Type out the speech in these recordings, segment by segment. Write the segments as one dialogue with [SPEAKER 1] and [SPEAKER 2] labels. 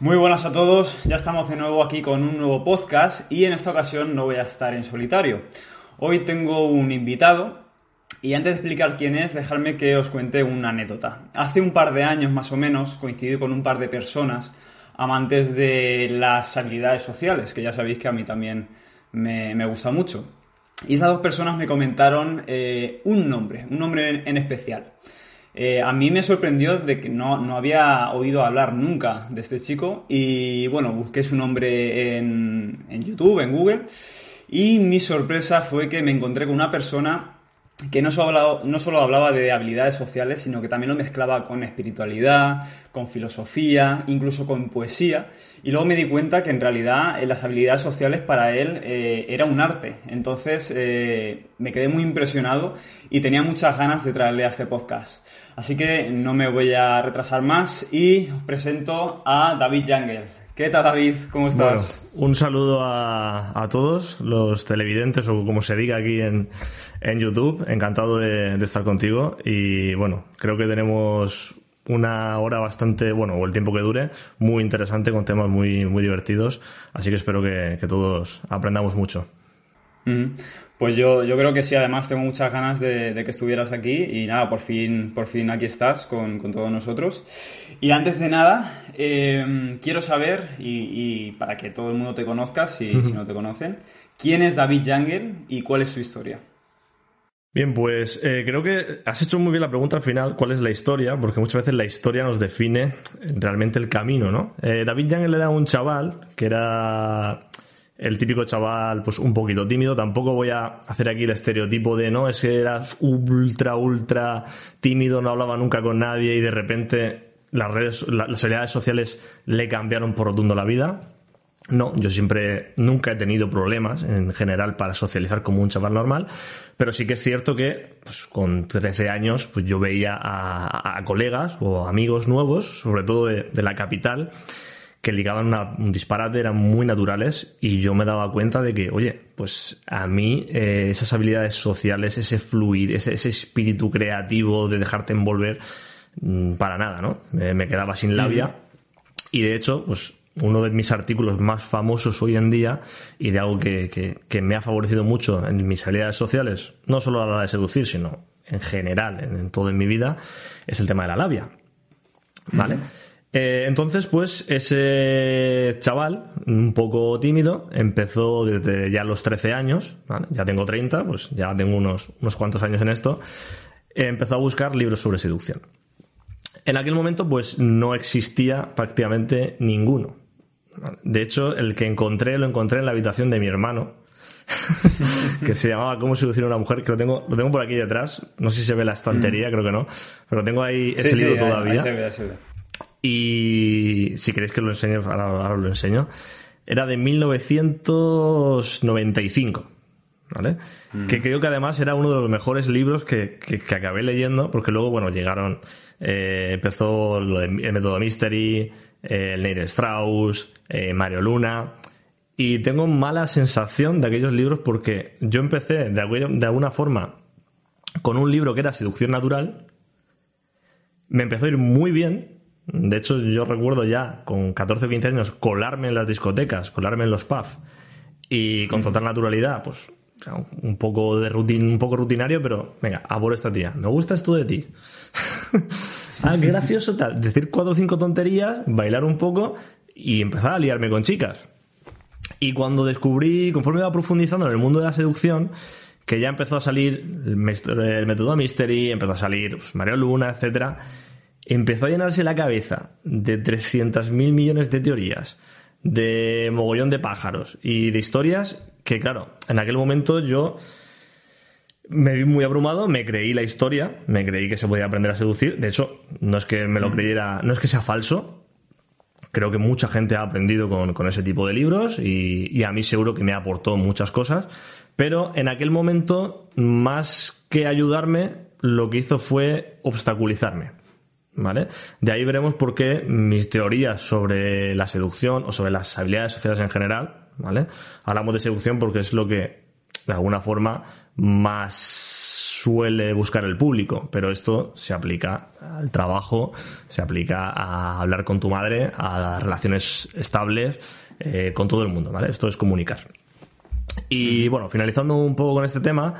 [SPEAKER 1] Muy buenas a todos, ya estamos de nuevo aquí con un nuevo podcast y en esta ocasión no voy a estar en solitario. Hoy tengo un invitado y antes de explicar quién es, dejadme que os cuente una anécdota. Hace un par de años más o menos coincidí con un par de personas amantes de las habilidades sociales, que ya sabéis que a mí también me, gusta mucho. Y esas dos personas me comentaron eh, un nombre, un nombre en especial. Eh, a mí me sorprendió de que no, no, había oído hablar nunca de este chico y bueno, busqué su nombre en, en, YouTube, en Google y mi sorpresa fue que me encontré con una persona que no solo, hablaba, no solo hablaba de habilidades sociales, sino que también lo mezclaba con espiritualidad, con filosofía, incluso con poesía. Y luego me di cuenta que en realidad eh, las habilidades sociales para él eh, era un arte. Entonces eh, me quedé muy impresionado y tenía muchas ganas de traerle a este podcast. Así que no me voy a retrasar más y os presento a David Jangel. ¿Qué tal, David? ¿Cómo estás?
[SPEAKER 2] Bueno, un saludo a, a, todos los televidentes o como se diga aquí en, en YouTube. Encantado de, de, estar contigo y bueno, creo que tenemos una hora bastante, bueno, o el tiempo que dure, muy interesante con temas muy, muy divertidos. Así que espero que, que todos aprendamos mucho.
[SPEAKER 1] Mm. Pues yo, yo creo que sí, además tengo muchas ganas de, de, que estuvieras aquí y nada, por fin, por fin aquí estás con, con todos nosotros. Y antes de nada, eh, quiero saber, y, y, para que todo el mundo te conozca, si, uh -huh. si no te conocen, ¿quién es David Jangel y cuál es su historia?
[SPEAKER 2] Bien, pues eh, creo que has hecho muy bien la pregunta al final, ¿cuál es la historia? Porque muchas veces la historia nos define realmente el camino, ¿no? Eh, David Jangel era un chaval que era el típico chaval, pues un poquito tímido. Tampoco voy a hacer aquí el estereotipo de no, es que eras ultra, ultra tímido, no hablaba nunca con nadie y de repente las redes, las habilidades sociales le cambiaron por rotundo la vida. No, yo siempre, nunca he tenido problemas en general para socializar como un chaval normal, pero sí que es cierto que pues, con 13 años pues yo veía a, a colegas o amigos nuevos, sobre todo de, de la capital, que ligaban una, un disparate, eran muy naturales y yo me daba cuenta de que, oye, pues a mí eh, esas habilidades sociales, ese fluir, ese, ese, espíritu creativo de dejarte envolver, mmm, para nada, ¿no? Me, me quedaba sin labia mm. y de hecho, pues uno de mis artículos más famosos hoy en día y de algo que, que, que, me ha favorecido mucho en mis habilidades sociales, no solo a la hora de seducir, sino en general, en, en todo en mi vida, es el tema de la labia. ¿Vale? Mm. Eh, entonces, pues ese chaval, un poco tímido, empezó desde ya los 13 años, ¿vale? ya tengo 30, pues ya tengo unos, unos cuantos años en esto, eh, empezó a buscar libros sobre seducción. En aquel momento, pues no existía prácticamente ninguno. De hecho, el que encontré lo encontré en la habitación de mi hermano, que se llamaba Cómo seducir a una mujer, que lo tengo, lo tengo por aquí detrás. No sé si se ve la estantería, mm. creo que no. Pero tengo ahí ese sí, libro sí, todavía.
[SPEAKER 1] Ahí se ve, ahí se ve.
[SPEAKER 2] Y si queréis que lo enseñe, ahora, ahora lo enseño. Era de 1995. ¿Vale? Mm. Que creo que además era uno de los mejores libros que, que, que acabé leyendo, porque luego, bueno, llegaron, eh, empezó lo de, el método Mystery, eh, el Neil Strauss, eh, Mario Luna, y tengo mala sensación de aquellos libros porque yo empecé de, de alguna forma con un libro que era Seducción Natural, me empezó a ir muy bien, de hecho, yo recuerdo ya con 14 o 15 años colarme en las discotecas, colarme en los pubs y con total naturalidad, pues un poco de rutin, un poco rutinario, pero venga, a por esta tía. Me gusta esto de ti. ah, qué gracioso tal. Decir cuatro o cinco tonterías, bailar un poco y empezar a liarme con chicas. Y cuando descubrí, conforme iba profundizando en el mundo de la seducción, que ya empezó a salir el, método Mystery, empezó a salir pues, Mario Luna, etcétera empezó a llenarse la cabeza de 300.000 millones de teorías, de mogollón de pájaros y de historias que, claro, en aquel momento yo me vi muy abrumado, me creí la historia, me creí que se podía aprender a seducir. De hecho, no es que me lo creyera, no es que sea falso, creo que mucha gente ha aprendido con, ese tipo de libros y, y a mí seguro que me aportó muchas cosas. Pero en aquel momento, más que ayudarme, lo que hizo fue obstaculizarme. ¿Vale? De ahí veremos por qué mis teorías sobre la seducción o sobre las habilidades sociales en general, ¿vale? Hablamos de seducción porque es lo que, de alguna forma, más suele buscar el público, pero esto se aplica al trabajo, se aplica a hablar con tu madre, a relaciones estables, eh, con todo el mundo, ¿vale? Esto es comunicar. Y bueno, finalizando un poco con este tema,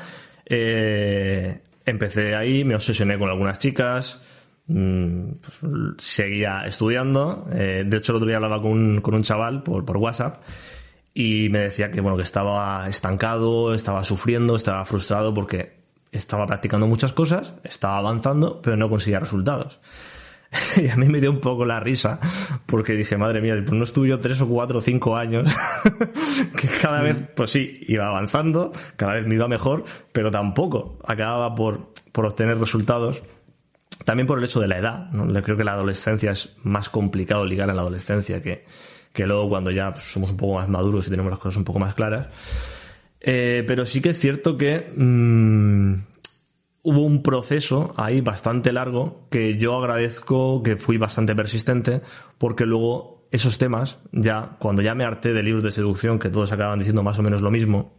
[SPEAKER 2] eh, empecé ahí, me obsesioné con algunas chicas, pues, seguía estudiando. eh, de hecho, el otro día hablaba con un, con un chaval por, por WhatsApp y me decía que bueno, que estaba estancado, estaba sufriendo, estaba frustrado porque estaba practicando muchas cosas, estaba avanzando, pero no conseguía resultados. Y a mí me dio un poco la risa, porque dije, madre mía, pues no estuve yo tres o cuatro o cinco años, que cada vez, pues sí, iba avanzando, cada vez me iba mejor, pero tampoco acababa por, por obtener resultados. También por el hecho de la edad, ¿no? Creo que la adolescencia es más complicado ligar a la adolescencia que, que luego cuando ya pues, somos un poco más maduros y tenemos las cosas un poco más claras. Eh, pero sí que es cierto que mm, hubo un proceso ahí bastante largo que yo agradezco que fui bastante persistente porque luego esos temas, ya cuando ya me harté de libros de seducción que todos acaban diciendo más o menos lo mismo,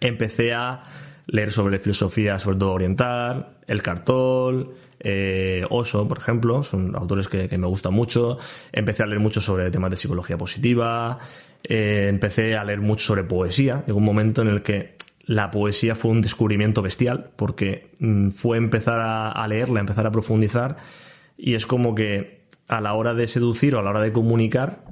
[SPEAKER 2] empecé a leer sobre filosofía, sobre todo oriental, El Cartol, eh, Oso, por ejemplo, son autores que, me gustan mucho. Empecé a leer mucho sobre temas de psicología positiva, eh, empecé a leer mucho sobre poesía. Llegó un momento en el que la poesía fue un descubrimiento bestial, porque mm, fue empezar a, a leerla, empezar a profundizar, y es como que a la hora de seducir o a la hora de comunicar,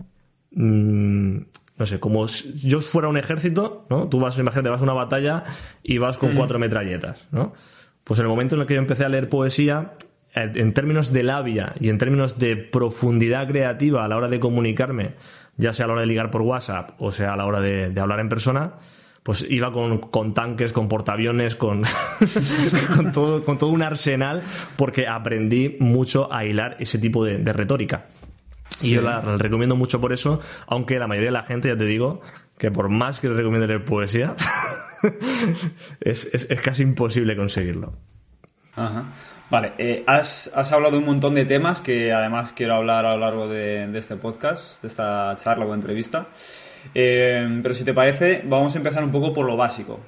[SPEAKER 2] mm, no sé, como si yo fuera un ejército, ¿no? Tú vas, imagínate, vas a una batalla y vas con cuatro metralletas, ¿no? Pues en el momento en el que yo empecé a leer poesía, en términos de labia y en términos de profundidad creativa a la hora de comunicarme, ya sea a la hora de ligar por WhatsApp o sea a la hora de, de hablar en persona, pues iba con, con tanques, con portaaviones, con, con, todo, con todo un arsenal, porque aprendí mucho a hilar ese tipo de, de retórica. Y yo la, la recomiendo mucho por eso, aunque la mayoría de la gente, ya te digo, que por más que les recomiende leer poesía, es, es, es casi imposible conseguirlo.
[SPEAKER 1] Ajá. Vale, eh, has, has hablado de un montón de temas que además quiero hablar a lo largo de, de este podcast, de esta charla o entrevista. Eh, pero si te parece, vamos a empezar un poco por lo básico.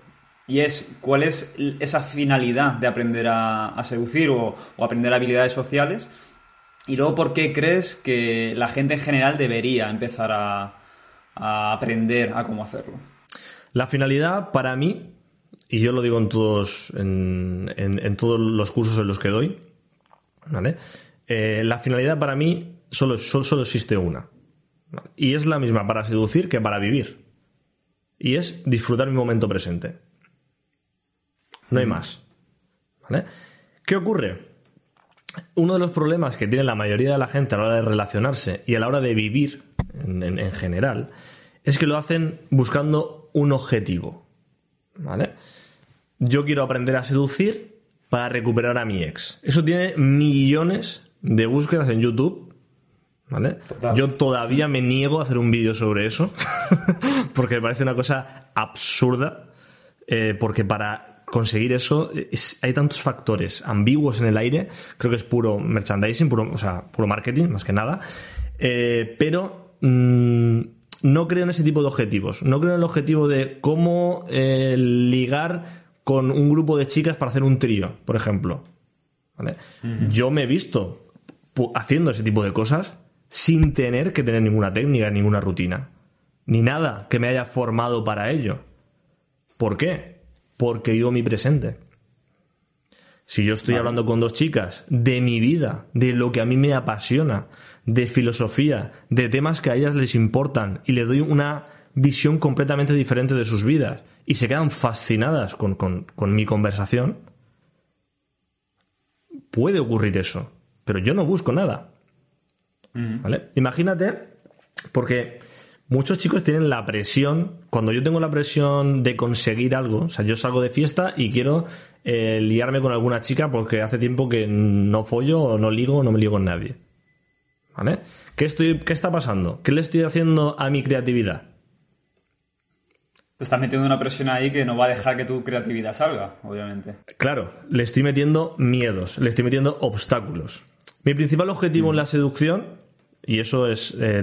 [SPEAKER 1] Y es, ¿cuál es esa finalidad de aprender a, a seducir o, o aprender habilidades sociales? Y luego, ¿por qué crees que la gente en general debería empezar a, a aprender a cómo hacerlo?
[SPEAKER 2] La finalidad para mí, y yo lo digo en todos, en, en- en todos los cursos en los que doy, ¿vale? Eh, la finalidad para mí solo, solo, solo existe una. ¿vale? Y es la misma para seducir que para vivir. Y es disfrutar mi momento presente. No hay más. ¿Vale? ¿Qué ocurre? Uno de los problemas que tiene la mayoría de la gente a la hora de relacionarse y a la hora de vivir en, en- en general es que lo hacen buscando un objetivo. ¿Vale? Yo quiero aprender a seducir para recuperar a mi ex. Eso tiene millones de búsquedas en YouTube. ¿Vale?
[SPEAKER 1] Total.
[SPEAKER 2] Yo todavía me niego a hacer un vídeo sobre eso porque me parece una cosa absurda. eh, porque para conseguir eso es- hay tantos factores ambiguos en el aire. Creo que es puro merchandising, puro, o sea, puro marketing, más que nada. Eh, pero mm, no creo en ese tipo de objetivos. No creo en el objetivo de cómo eh, ligar con un grupo de chicas para hacer un trío, por ejemplo. ¿Vale? Yo me he visto haciendo ese tipo de cosas sin tener que tener ninguna técnica, ninguna rutina, ni nada que me haya formado para ello. ¿Por qué? Porque vivo mi presente. Si yo estoy hablando con dos chicas de mi vida, de lo que a mí me apasiona, de filosofía, de temas que a ellas les importan y les doy una visión completamente diferente de sus vidas y se quedan fascinadas con, con- con mi conversación, puede ocurrir eso. Pero yo no busco nada. ¿Vale? Imagínate, porque muchos chicos tienen la presión, cuando yo tengo la presión de conseguir algo, o sea, yo salgo de fiesta y quiero eh, liarme con alguna chica porque hace tiempo que no follo o no ligo o no me ligo con nadie. ¿Vale? ¿Qué, estoy, ¿Qué está pasando? ¿Qué le estoy haciendo a mi creatividad?
[SPEAKER 1] Te estás metiendo una presión ahí que no va a dejar que tu creatividad salga, obviamente.
[SPEAKER 2] Claro, le estoy metiendo miedos, le estoy metiendo obstáculos. Mi principal objetivo en la seducción, y eso es eh,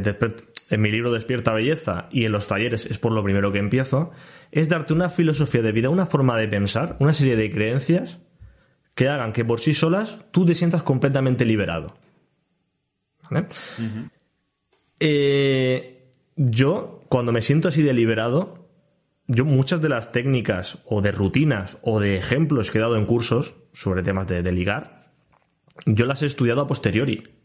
[SPEAKER 2] en mi libro Despierta Belleza y en los talleres es por lo primero que empiezo, es darte una filosofía de vida, una forma de pensar, una serie de creencias que hagan que por sí solas tú te sientas completamente liberado. ¿Vale? Eh, yo, cuando me siento así de liberado, yo muchas de las técnicas o de rutinas o de ejemplos que he dado en cursos sobre temas de, de ligar, yo las he estudiado a posteriori.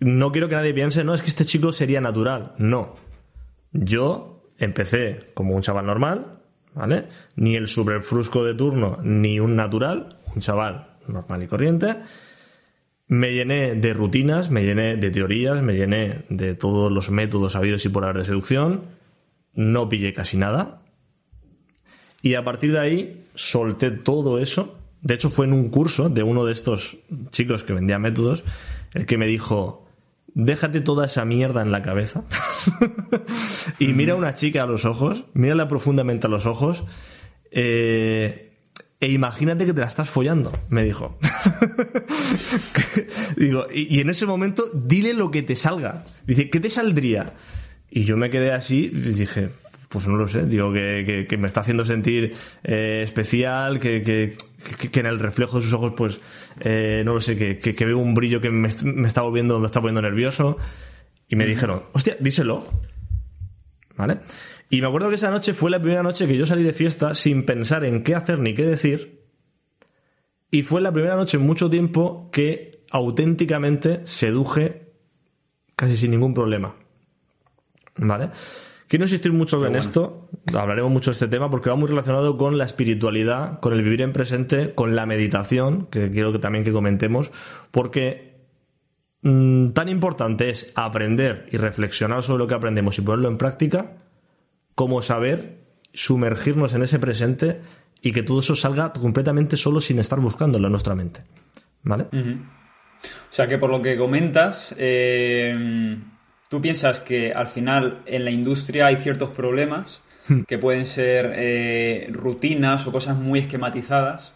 [SPEAKER 2] No quiero que nadie piense, no, es que este chico sería natural. No. Yo empecé como un chaval normal, ¿vale? Ni el superfrusco de turno, ni un natural, un chaval normal y corriente. Me llené de rutinas, me llené de teorías, me llené de todos los métodos habidos y por haber de seducción. No pillé casi nada. Y a partir de ahí solté todo eso. De hecho, fue en un curso de uno de estos chicos que vendía métodos el que me dijo: Déjate toda esa mierda en la cabeza y mira a una chica a los ojos, mírala profundamente a los ojos eh, e imagínate que te la estás follando, me dijo. Digo, y, y en ese momento dile lo que te salga. Dice, ¿qué te saldría? Y yo me quedé así y dije, pues no lo sé, digo que, que- que me está haciendo sentir eh, especial, que, que- en el reflejo de sus ojos, pues, eh, no lo sé, que, veo un brillo que me está volviendo, me está poniendo nervioso. Y me dijeron, hostia, díselo. ¿Vale? Y me acuerdo que esa noche fue la primera noche que yo salí de fiesta sin pensar en qué hacer ni qué decir. Y fue la primera noche en mucho tiempo que auténticamente seduje casi sin ningún problema. ¿Vale? Quiero insistir mucho en
[SPEAKER 1] bueno.
[SPEAKER 2] esto, hablaremos mucho de este tema porque va muy relacionado con la espiritualidad, con el vivir en presente, con la meditación, que quiero que también que comentemos, porque mm, tan importante es aprender y reflexionar sobre lo que aprendemos y ponerlo en práctica, como saber sumergirnos en ese presente y que todo eso salga completamente solo sin estar buscándolo en nuestra mente. ¿Vale?
[SPEAKER 1] O sea que por lo que comentas, eh, tú piensas que al final en la industria hay ciertos problemas que pueden ser eh, rutinas o cosas muy esquematizadas.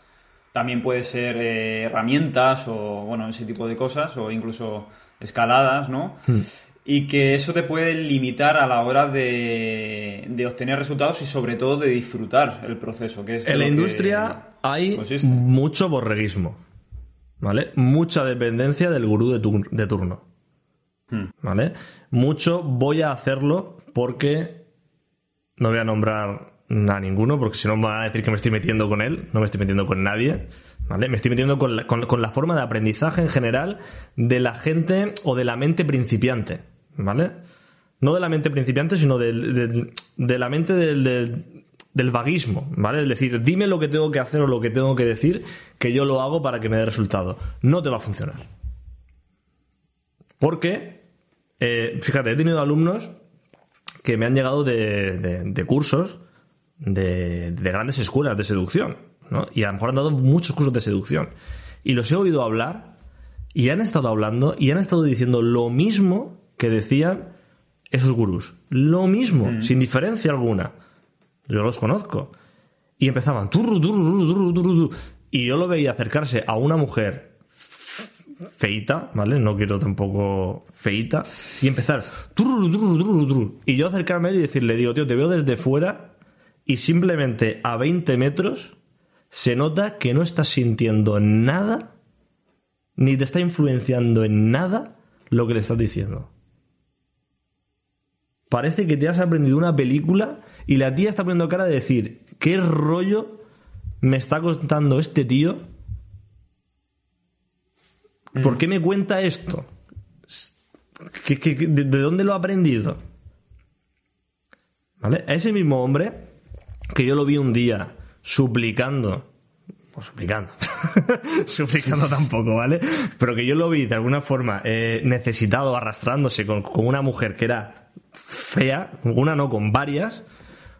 [SPEAKER 1] También puede ser eh, herramientas o bueno, ese tipo de cosas, o incluso escaladas, ¿no? Y que eso te puede limitar a la hora de, de obtener resultados y sobre todo de disfrutar el proceso. Que es
[SPEAKER 2] En la industria hay
[SPEAKER 1] consiste.
[SPEAKER 2] mucho borreguismo. ¿Vale? Mucha dependencia del gurú de turno.
[SPEAKER 1] Hmm.
[SPEAKER 2] ¿Vale? Mucho voy a hacerlo porque no voy a nombrar a ninguno, porque si no me van a decir que me estoy metiendo con él, no me estoy metiendo con nadie, ¿vale? Me estoy metiendo con la, con- con la forma de aprendizaje en general de la gente o de la mente principiante, ¿vale? No de la mente principiante, sino del- del- de la mente del, del- del vaguismo, ¿vale? Es decir, dime lo que tengo que hacer o lo que tengo que decir, que yo lo hago para que me dé resultado. No te va a funcionar. Porque, eh, fíjate, he tenido alumnos que me han llegado de, de- de cursos de, de grandes escuelas de seducción, ¿no? Y a lo mejor han dado muchos cursos de seducción. Y los he oído hablar y han estado hablando y han estado diciendo lo mismo que decían esos gurús. Lo mismo, sin diferencia alguna. Yo los conozco. Y empezaban turru, turru, turru, turru, turru, turru. y yo lo veía acercarse a una mujer feita, ¿vale? No quiero tampoco feita. Y empezar. Y yo acercarme a él y decirle, digo, tío, te veo desde fuera y simplemente a 20 metros se nota que no estás sintiendo nada ni te está influenciando en nada lo que le estás diciendo. Parece que te has aprendido una película y la tía está poniendo cara de decir, ¿qué rollo me está contando este tío? ¿Por qué me cuenta esto? ¿Qué- qué- qué- de, de dónde lo ha aprendido? ¿Vale? A ese mismo hombre, que yo lo vi un día suplicando, pues suplicando, suplicando tampoco, ¿vale? Pero que yo lo vi de alguna forma eh, necesitado, arrastrándose con, con una mujer que era fea, una no, con varias,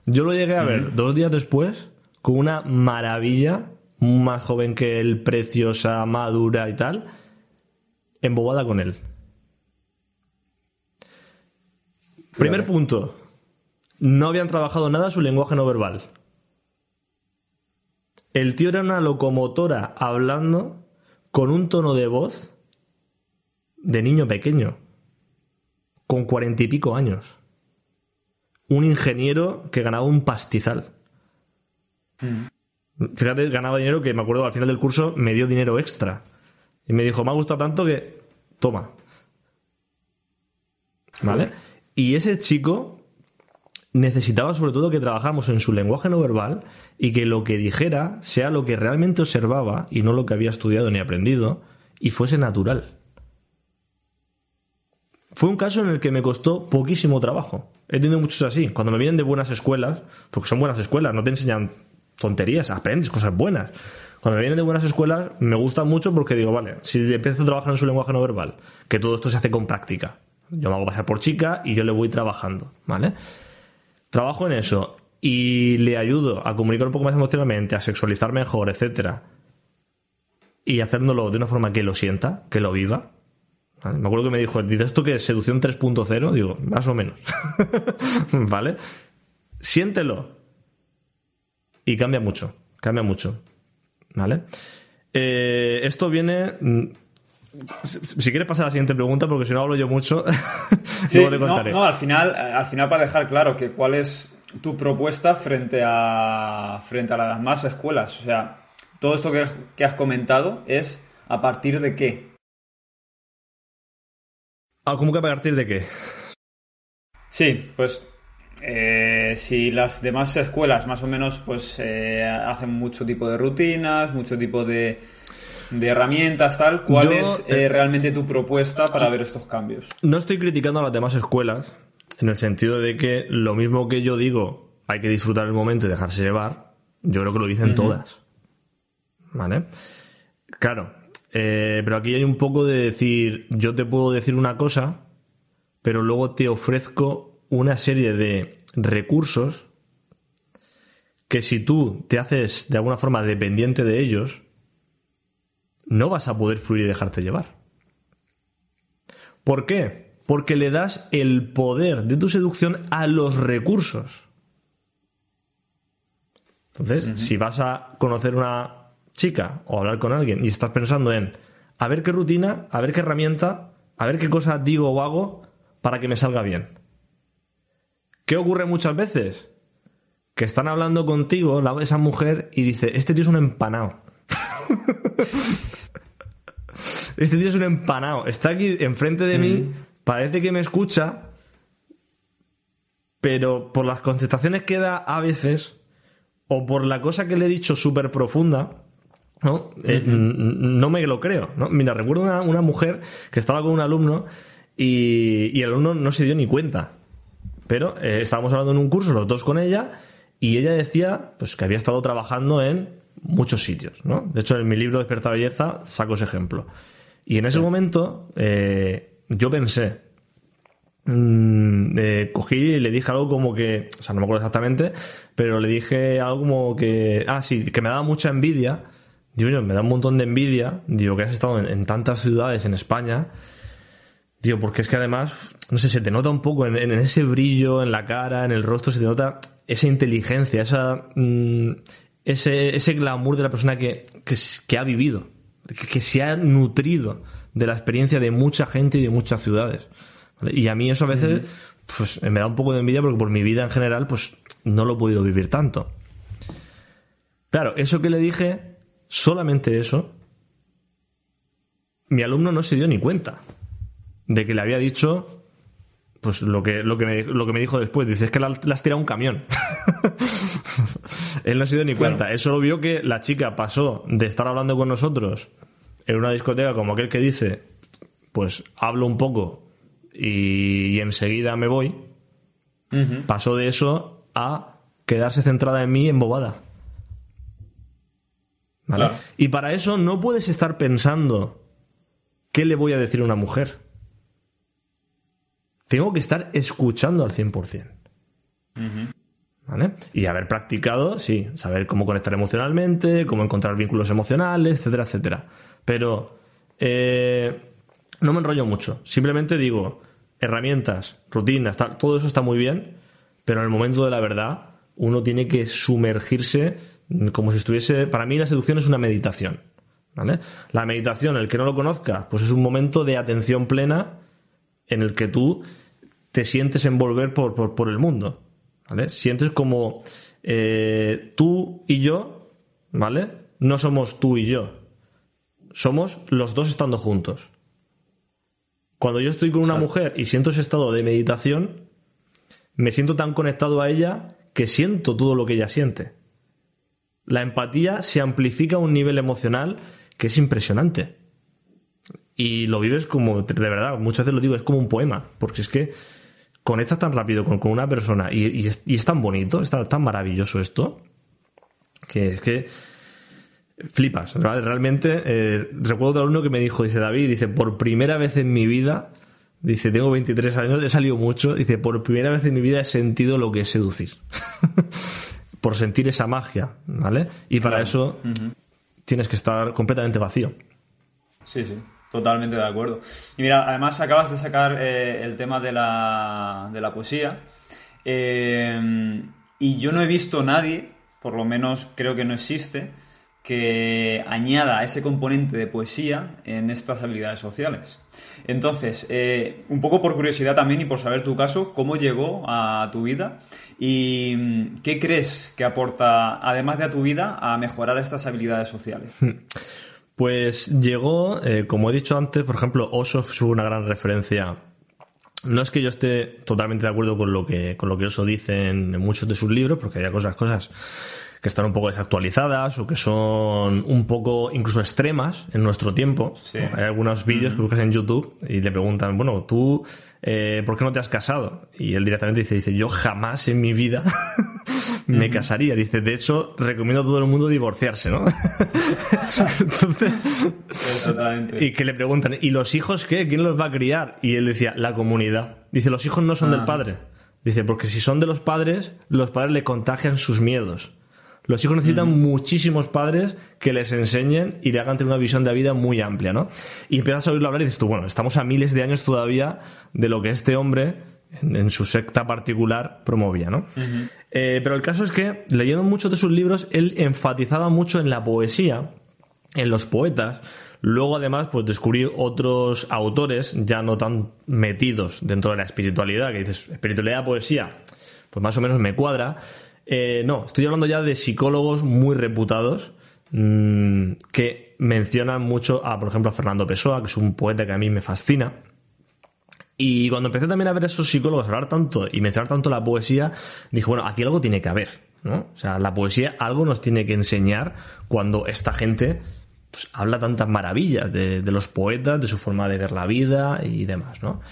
[SPEAKER 2] yo lo llegué a ver dos días después con una maravilla, más joven que él, preciosa, madura y tal, embobada con él. Primer punto. No habían trabajado nada su lenguaje no verbal. El tío era una locomotora hablando con un tono de voz de niño pequeño, con cuarenta y pico años. Un ingeniero que ganaba un pastizal. Fíjate, ganaba dinero que me acuerdo al final del curso me dio dinero extra. Y me dijo, me ha gustado tanto que toma. ¿Vale? Y ese chico necesitaba sobre todo que trabajáramos en su lenguaje no verbal y que lo que dijera sea lo que realmente observaba y no lo que había estudiado ni aprendido y fuese natural. Fue un caso en el que me costó poquísimo trabajo. He tenido muchos así. Cuando me vienen de buenas escuelas, porque son buenas escuelas, no te enseñan tonterías, aprendes cosas buenas. Cuando vienen de buenas escuelas, me gusta mucho porque digo, vale, si empiezo a trabajar en su lenguaje no verbal, que todo esto se hace con práctica. Yo me hago pasar por chica y yo le voy trabajando, ¿vale? Trabajo en eso y le ayudo a comunicar un poco más emocionalmente, a sexualizar mejor, etcétera. Y haciéndolo de una forma que lo sienta, que lo viva. Me acuerdo que me dijo, dice esto que es seducción 3.0, digo, más o menos. ¿Vale? Siéntelo. Y cambia mucho, cambia mucho. ¿Vale? Eh, esto viene. mm, Si quieres pasar a la siguiente pregunta, porque si no hablo yo mucho,
[SPEAKER 1] Sí,
[SPEAKER 2] luego te
[SPEAKER 1] no,
[SPEAKER 2] contaré.
[SPEAKER 1] no, al final, al final para dejar claro que cuál es tu propuesta frente a frente a las más escuelas. O sea, todo esto que, que has comentado es a partir de qué.
[SPEAKER 2] Ah, ¿Cómo que a partir de qué?
[SPEAKER 1] Sí, pues eh, si las demás escuelas más o menos pues eh, hacen mucho tipo de rutinas, mucho tipo de, de herramientas, tal, ¿cuál
[SPEAKER 2] Yo,
[SPEAKER 1] es
[SPEAKER 2] eh,
[SPEAKER 1] realmente tu propuesta para ver estos cambios?
[SPEAKER 2] No estoy criticando a las demás escuelas, en el sentido de que lo mismo que yo digo, hay que disfrutar el momento y dejarse llevar, yo creo que lo dicen todas. ¿Vale? Claro, eh, pero aquí hay un poco de decir, yo te puedo decir una cosa, pero luego te ofrezco una serie de recursos que si tú te haces de alguna forma dependiente de ellos, no vas a poder fluir y dejarte llevar. ¿Por qué? Porque le das el poder de tu seducción a los recursos. Entonces, si vas a conocer una chica o hablar con alguien y estás pensando en a ver qué rutina, a ver qué herramienta, a ver qué cosa digo o hago para que me salga bien. ¿Qué ocurre muchas veces? Que están hablando contigo, la esa mujer, y dice, este tío es un empanado. Este tío es un empanado. Está aquí enfrente de mí, parece que me escucha, pero por las contestaciones que da a veces, o por la cosa que le he dicho súper profunda, ¿no? Eh, no me lo creo. ¿no? Mira, recuerdo una, una mujer que estaba con un alumno y, y el alumno no se dio ni cuenta. Pero eh, estábamos hablando en un curso, los dos con ella, y ella decía pues, que había estado trabajando en muchos sitios. ¿no? De hecho, en mi libro Despertar Belleza saco ese ejemplo. Y en ese momento eh, yo pensé, mm, eh, cogí y le dije algo como que, o sea, no me acuerdo exactamente, pero le dije algo como que, ah, sí, que me daba mucha envidia. Digo yo, me da un montón de envidia, digo, que has estado en, en tantas ciudades en España. Digo, porque es que además, no sé, se te nota un poco en, en ese brillo, en la cara, en el rostro, se te nota esa inteligencia, esa, mm, ese, ese glamour de la persona que, que, que ha vivido, que, que se ha nutrido de la experiencia de mucha gente y de muchas ciudades. ¿vale? Y a mí eso a veces pues, me da un poco de envidia porque por mi vida en general pues no lo he podido vivir tanto. Claro, eso que le dije, solamente eso, mi alumno no se dio ni cuenta de que le había dicho pues lo que, lo que, me, lo que me dijo después. Dice, es que la, la has tirado un camión. Él no se dio ni cuenta. Él solo vio que la chica pasó de estar hablando con nosotros en una discoteca como aquel que dice, pues hablo un poco y, y enseguida me voy. Pasó de eso a quedarse centrada en mí embobada. ¿Vale?
[SPEAKER 1] Claro.
[SPEAKER 2] Y para eso no puedes estar pensando qué le voy a decir a una mujer. Tengo que estar escuchando al 100%. ¿Vale? Y haber practicado, sí, saber cómo conectar emocionalmente, cómo encontrar vínculos emocionales, etcétera, etcétera. Pero eh, no me enrollo mucho. Simplemente digo, herramientas, rutinas, tal, todo eso está muy bien, pero en el momento de la verdad uno tiene que sumergirse como si estuviese... Para mí la seducción es una meditación. ¿vale? La meditación, el que no lo conozca, pues es un momento de atención plena en el que tú te sientes envolver por, por, por el mundo. ¿vale? Sientes como eh, tú y yo, ¿vale? No somos tú y yo. Somos los dos estando juntos. Cuando yo estoy con una mujer y siento ese estado de meditación, me siento tan conectado a ella que siento todo lo que ella siente. La empatía se amplifica a un nivel emocional que es impresionante. Y lo vives como, de verdad, muchas veces lo digo, es como un poema, porque es que conectas tan rápido con, con una persona y, y, es, y, es, tan bonito, es tan, tan maravilloso esto, que es que flipas. Realmente, eh, recuerdo otro alumno que me dijo, dice David, dice, por primera vez en mi vida, dice, tengo 23 años, he salido mucho, dice, por primera vez en mi vida he sentido lo que es seducir. por sentir esa magia, ¿vale? Y para claro. eso uh -huh. tienes que estar completamente vacío.
[SPEAKER 1] Sí, sí. Totalmente de acuerdo. Y mira, además acabas de sacar eh, el tema de la, de la poesía. Eh, y yo no he visto nadie, por lo menos creo que no existe, que añada ese componente de poesía en estas habilidades sociales. Entonces, eh, un poco por curiosidad también y por saber tu caso, ¿cómo llegó a tu vida? ¿Y qué crees que aporta, además de a tu vida, a mejorar estas habilidades sociales?
[SPEAKER 2] Pues llegó, eh, como he dicho antes, por ejemplo, Osho fue una gran referencia. No es que yo esté totalmente de acuerdo con lo que, con lo que Osho dice en muchos de sus libros, porque hay cosas, cosas que están un poco desactualizadas o que son un poco incluso extremas en nuestro tiempo. Sí. Hay algunos vídeos que buscas en YouTube y le preguntan, bueno, tú, eh, ¿por qué no te has casado? Y él directamente dice, dice, yo jamás en mi vida me casaría. Dice, de hecho, recomiendo a todo el mundo divorciarse, ¿no? Entonces, y que le preguntan, ¿y los hijos qué? ¿Quién los va a criar? Y él decía, la comunidad. Dice, los hijos no son ah. del padre. Dice, porque si son de los padres, los padres le contagian sus miedos. Los hijos necesitan mm. muchísimos padres que les enseñen y le hagan tener una visión de vida muy amplia, ¿no? Y empiezas a oírlo hablar y dices tú, bueno, estamos a miles de años todavía de lo que este hombre en, en su secta particular promovía, ¿no? Uh -huh. eh, pero el caso es que, leyendo muchos de sus libros, él enfatizaba mucho en la poesía, en los poetas. Luego, además, pues descubrí otros autores ya no tan metidos dentro de la espiritualidad, que dices, espiritualidad, poesía, pues más o menos me cuadra. Eh, no, estoy hablando ya de psicólogos muy reputados mmm, que mencionan mucho a, por ejemplo, a Fernando Pessoa, que es un poeta que a mí me fascina. Y cuando empecé también a ver a esos psicólogos hablar tanto y mencionar tanto la poesía, dije, bueno, aquí algo tiene que haber, ¿no? O sea, la poesía algo nos tiene que enseñar cuando esta gente pues, habla tantas maravillas de, de, los poetas, de su forma de ver la vida y demás, ¿no?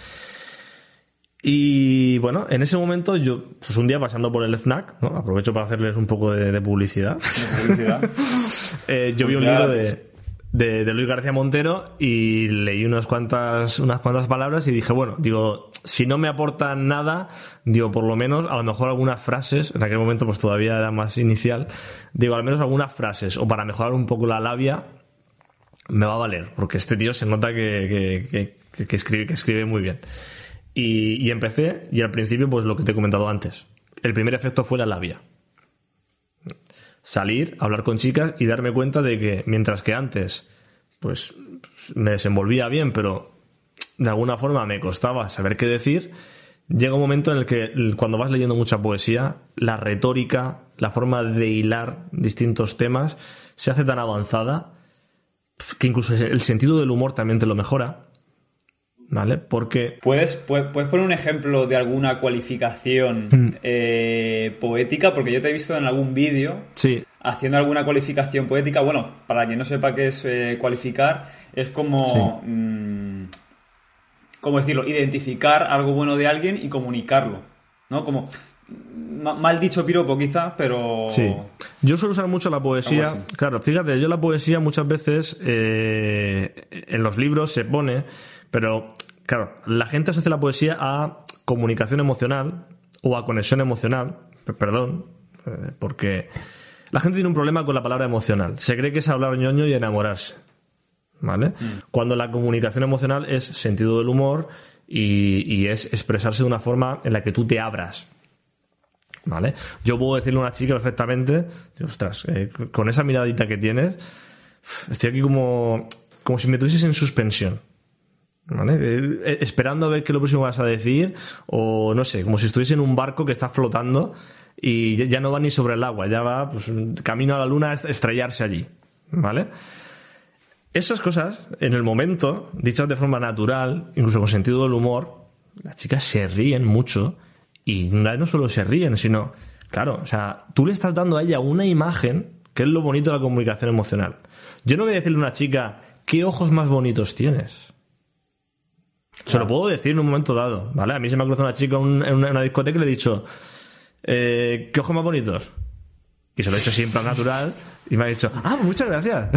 [SPEAKER 2] Y bueno, en ese momento yo, pues un día pasando por el FNAC, ¿no? aprovecho para hacerles un poco de, de publicidad.
[SPEAKER 1] De publicidad.
[SPEAKER 2] eh, yo vi un libro de, de, de, Luis García Montero y leí unas cuantas, unas cuantas palabras y dije, bueno, digo, si no me aportan nada, digo, por lo menos, a lo mejor algunas frases, en aquel momento pues todavía era más inicial, digo, al menos algunas frases, o para mejorar un poco la labia, me va a valer, porque este tío se nota que, que, que, que escribe, que escribe muy bien. Y, empecé, y al principio, pues lo que te he comentado antes. El primer efecto fue la labia. Salir, hablar con chicas y darme cuenta de que mientras que antes, pues me desenvolvía bien, pero de alguna forma me costaba saber qué decir, llega un momento en el que cuando vas leyendo mucha poesía, la retórica, la forma de hilar distintos temas, se hace tan avanzada que incluso el sentido del humor también te lo mejora ¿vale? Porque...
[SPEAKER 1] ¿Puedes, puedes, ¿Puedes, poner un ejemplo de alguna cualificación mm. eh, poética? Porque yo te he visto en algún vídeo
[SPEAKER 2] sí.
[SPEAKER 1] haciendo alguna cualificación poética. Bueno, para quien no sepa qué es eh, cualificar, es como... Sí. Mmm, ¿Cómo decirlo? Identificar algo bueno de alguien y comunicarlo, ¿no? Como... Mal dicho piropo quizá, pero...
[SPEAKER 2] Sí. Yo suelo usar mucho la poesía. Claro, fíjate, yo la poesía muchas veces eh, en los libros se pone pero, claro, la gente asocia la poesía a comunicación emocional o a conexión emocional, perdón, eh, porque la gente tiene un problema con la palabra emocional. Se cree que es hablar ñoño y enamorarse. ¿vale? Cuando la comunicación emocional es sentido del humor y, y es expresarse de una forma en la que tú te abras. ¿Vale? Yo puedo decirle a una chica perfectamente, ostras, eh, con esa miradita que tienes, estoy aquí como, como si me tuvieses en suspensión. ¿Vale? Eh, eh, esperando a ver qué es lo próximo vas a decir, o no sé, como si estuviese en un barco que está flotando y ya- no va ni sobre el agua, ya va pues, camino a la luna a estrellarse allí. ¿Vale? Esas cosas, en el momento, dichas de forma natural, incluso con sentido del humor, las chicas se ríen mucho y no solo se ríen, sino, claro, o sea, tú le estás dando a ella una imagen que es lo bonito de la comunicación emocional. Yo no voy a decirle a una chica, ¿qué ojos más bonitos tienes? Se lo puedo decir en un momento dado, ¿vale? A mí se me ha cruzado una chica en una, en una discoteca y le he dicho, eh, ¿qué ojos más bonitos? Y se lo he hecho siempre natural y me ha dicho, ah, pues muchas gracias.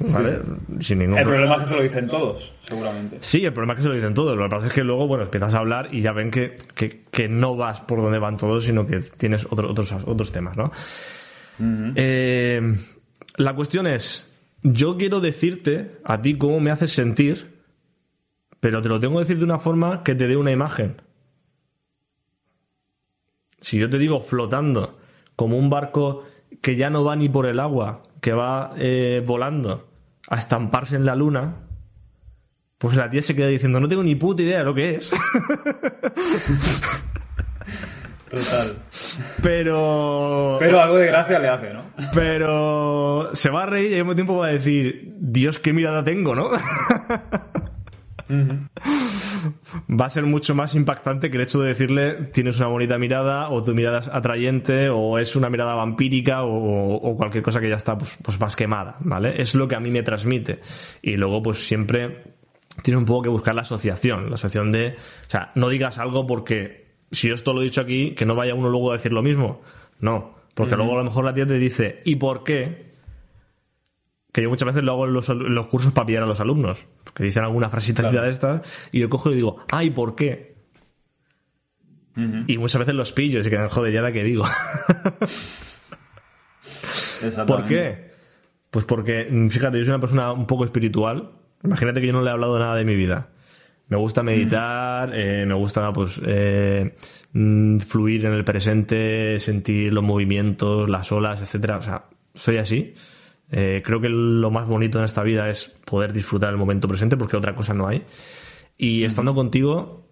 [SPEAKER 2] ¿Vale? Sin ningún
[SPEAKER 1] El
[SPEAKER 2] problema.
[SPEAKER 1] problema es que se lo dicen todos, seguramente.
[SPEAKER 2] Sí, el problema es que se lo dicen todos. Lo que pasa es que luego, bueno, empiezas a hablar y ya ven que, que, que no vas por donde van todos, sino que tienes otro- otros, otros temas, ¿no? Eh, la cuestión es, yo quiero decirte a ti cómo me haces sentir, pero te lo tengo que decir de una forma que te dé una imagen. Si yo te digo flotando, como un barco que ya no va ni por el agua, que va eh, volando a estamparse en la luna, pues la tía se queda diciendo, no tengo ni puta idea de lo que es.
[SPEAKER 1] Total.
[SPEAKER 2] Pero.
[SPEAKER 1] Pero algo de gracia le hace, ¿no?
[SPEAKER 2] Pero. Se va a reír y al mismo tiempo va a decir, Dios, qué mirada tengo, ¿no? va a ser mucho más impactante que el hecho de decirle tienes una bonita mirada o tu mirada es atrayente o es una mirada vampírica o, o cualquier cosa que ya está pues, pues más quemada, ¿vale? Es lo que a mí me transmite. Y luego pues siempre tiene un poco que buscar la asociación, la asociación de, o sea, no digas algo porque si yo esto lo he dicho aquí, que no vaya uno luego a decir lo mismo. No, porque luego a lo mejor la tía te dice, ¿y por qué? Que yo muchas veces lo hago en los, en los cursos para pillar a los alumnos, que dicen alguna frasita
[SPEAKER 1] Claro.
[SPEAKER 2] de estas, y yo cojo y digo, ¡ay, por qué! Y muchas veces los pillo y se quedan, joder, ya la que digo. ¿Por qué? Pues porque, fíjate, yo soy una persona un poco espiritual. Imagínate que yo no le he hablado nada de mi vida. Me gusta meditar, eh, me gusta pues eh, mm, fluir en el presente, sentir los movimientos, las olas, etcétera. O sea, soy así. Eh, creo que lo más bonito en esta vida es poder disfrutar el momento presente porque otra cosa no hay. Y estando contigo,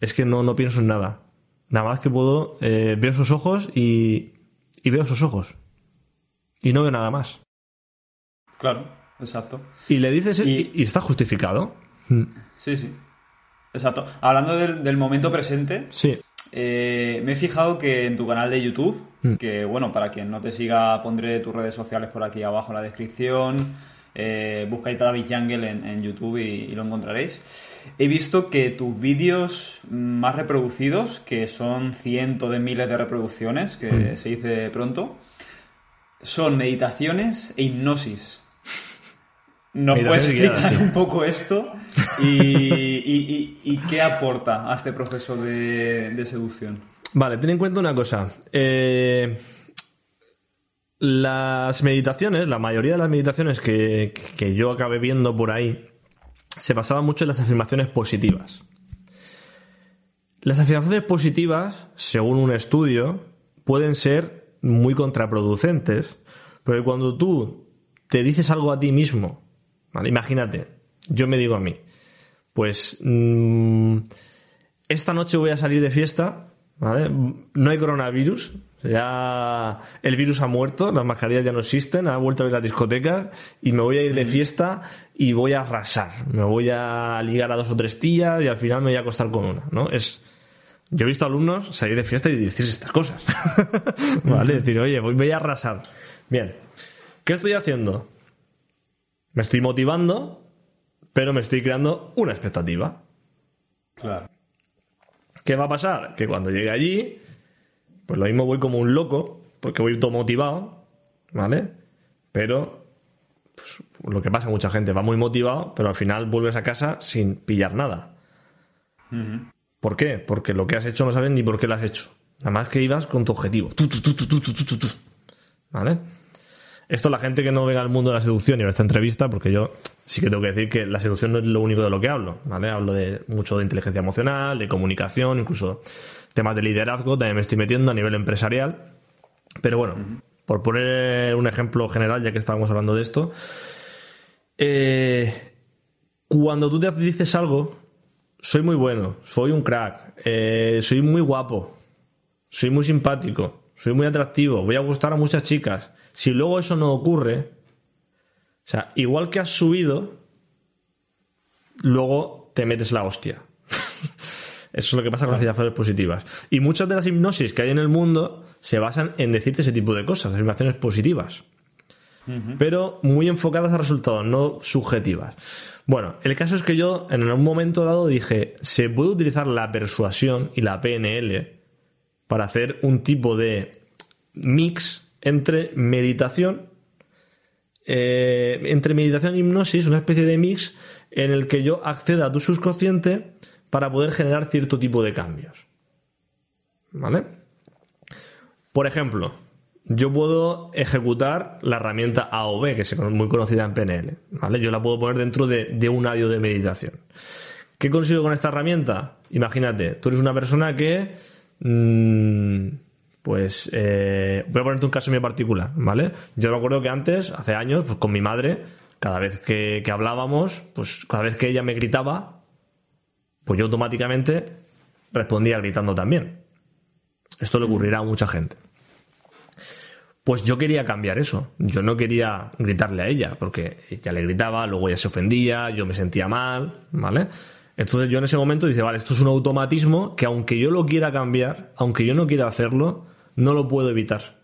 [SPEAKER 2] es que no, no pienso en nada. Nada más que puedo, eh, veo esos ojos y, y veo esos ojos. Y no veo nada más.
[SPEAKER 1] Claro, exacto.
[SPEAKER 2] Y le dices, y,
[SPEAKER 1] Y-
[SPEAKER 2] y está justificado. Mm,
[SPEAKER 1] Sí, sí. Exacto. Hablando del, del momento presente,
[SPEAKER 2] Sí.
[SPEAKER 1] eh, me he fijado que en tu canal de YouTube,
[SPEAKER 2] Mm.
[SPEAKER 1] que bueno, para quien no te siga, pondré tus redes sociales por aquí abajo en la descripción. Eh, buscáis David Jungle en, en YouTube y, y lo encontraréis. He visto que tus vídeos más reproducidos, que son cientos de miles de reproducciones, que
[SPEAKER 2] Mm.
[SPEAKER 1] se dice pronto, son meditaciones e hipnosis. ¿Nos puedes explicar
[SPEAKER 2] sí.
[SPEAKER 1] un poco esto y, y- y- y qué aporta a este proceso de, de seducción?
[SPEAKER 2] Vale, ten en cuenta una cosa. Eh, las meditaciones, la mayoría de las meditaciones que, que yo acabé viendo por ahí, se basaban mucho en las afirmaciones positivas. Las afirmaciones positivas, según un estudio, pueden ser muy contraproducentes, porque cuando tú te dices algo a ti mismo, ¿vale? imagínate, yo me digo a mí, pues mm, esta noche voy a salir de fiesta, ¿vale? No hay coronavirus, ya el virus ha muerto, las mascarillas ya no existen, ha vuelto a ir las discotecas y me voy a ir de fiesta y voy a arrasar, me voy a ligar a dos o tres tías y al final me voy a acostar con una, ¿no? Es yo he visto alumnos salir de fiesta y decirse estas cosas. ¿Vale? Decir, oye, voy, voy a arrasar. Bien. ¿Qué estoy haciendo? Me estoy motivando, pero me estoy creando una expectativa.
[SPEAKER 1] Claro.
[SPEAKER 2] ¿Qué va a pasar? Que cuando llegue allí, pues lo mismo voy como un loco, porque voy todo motivado, ¿vale? Pero pues, lo que pasa, mucha gente va muy motivado, pero al final vuelves a casa sin pillar nada. ¿Por qué? Porque lo que has hecho no sabes ni por qué lo has hecho. Nada más que ibas con tu objetivo. Tu, tu, tu. ¿Vale? Esto la gente que no venga al mundo de la seducción y a esta entrevista, porque yo sí que tengo que decir que la seducción no es lo único de lo que hablo, ¿vale? Hablo de mucho de inteligencia emocional, de comunicación, incluso temas de liderazgo, también me estoy metiendo a nivel empresarial. Pero bueno, por poner un ejemplo general, ya que estábamos hablando de esto, eh, cuando tú te dices algo, soy muy bueno, soy un crack, eh, soy muy guapo, soy muy simpático, soy muy atractivo, voy a gustar a muchas chicas. Si luego eso no ocurre, o sea, igual que has subido, luego te metes la hostia. Eso es lo que pasa con las afirmaciones positivas. Y muchas de las hipnosis que hay en el mundo se basan en decirte ese tipo de cosas, afirmaciones positivas. Pero muy enfocadas a resultados, no subjetivas. Bueno, el caso es que yo en un momento dado dije, se puede utilizar la persuasión y la PNL para hacer un tipo de mix entre meditación, eh, entre meditación y hipnosis, una especie de mix en el que yo acceda a tu subconsciente para poder generar cierto tipo de cambios. ¿Vale? Por ejemplo, yo puedo ejecutar la herramienta AOB, que es muy conocida en PNL. ¿vale? Yo la puedo poner dentro de, un audio de meditación. ¿Qué consigo con esta herramienta? Imagínate, tú eres una persona que. Mm, pues. Eh, voy a ponerte un caso muy particular, ¿vale? Yo me acuerdo que antes, hace años, pues con mi madre, cada vez que, que hablábamos, pues cada vez que ella me gritaba, pues yo automáticamente respondía gritando también. Esto le ocurrirá a mucha gente. Pues yo quería cambiar eso. Yo no quería gritarle a ella, porque ella le gritaba, luego ella se ofendía, yo me sentía mal, ¿vale? Entonces yo en ese momento dice, vale, esto es un automatismo que aunque yo lo quiera cambiar, aunque yo no quiera hacerlo, no lo puedo evitar.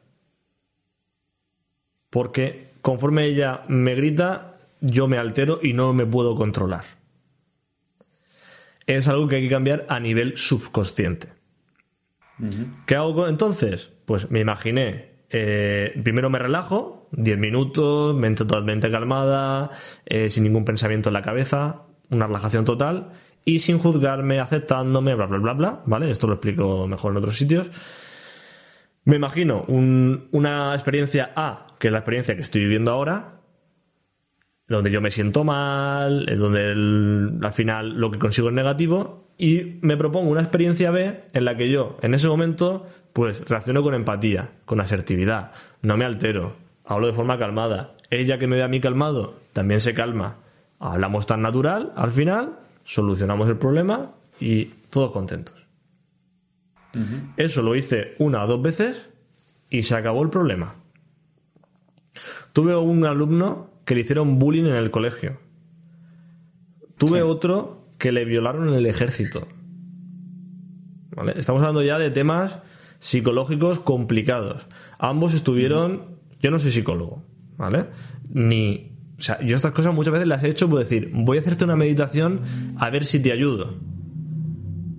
[SPEAKER 2] Porque conforme ella me grita, yo me altero y no me puedo controlar. Es algo que hay que cambiar a nivel subconsciente. ¿Qué hago entonces? Pues me imaginé eh, primero me relajo, 10 minutos, mente totalmente calmada, eh, sin ningún pensamiento en la cabeza, una relajación total y sin juzgarme, aceptándome, bla, bla, bla, bla, ¿vale? Esto lo explico mejor en otros sitios. Me imagino una experiencia A, que es la experiencia que estoy viviendo ahora, donde yo me siento mal, donde al final lo que consigo es negativo, y me propongo una experiencia B en la que yo, en ese momento, pues reacciono con empatía, con asertividad, no me altero, hablo de forma calmada. Ella que me ve a mí calmado también se calma. Hablamos tan natural, al final, solucionamos el problema y todos contentos. Eso lo hice una o dos veces y se acabó el problema. Tuve un alumno que le hicieron bullying en el colegio. Tuve otro que le violaron en el ejército. Estamos hablando ya de temas psicológicos complicados. Ambos estuvieron, yo no soy psicólogo, ¿vale? Ni, o sea, yo estas cosas muchas veces las he hecho por decir, voy a hacerte una meditación a ver si te ayudo.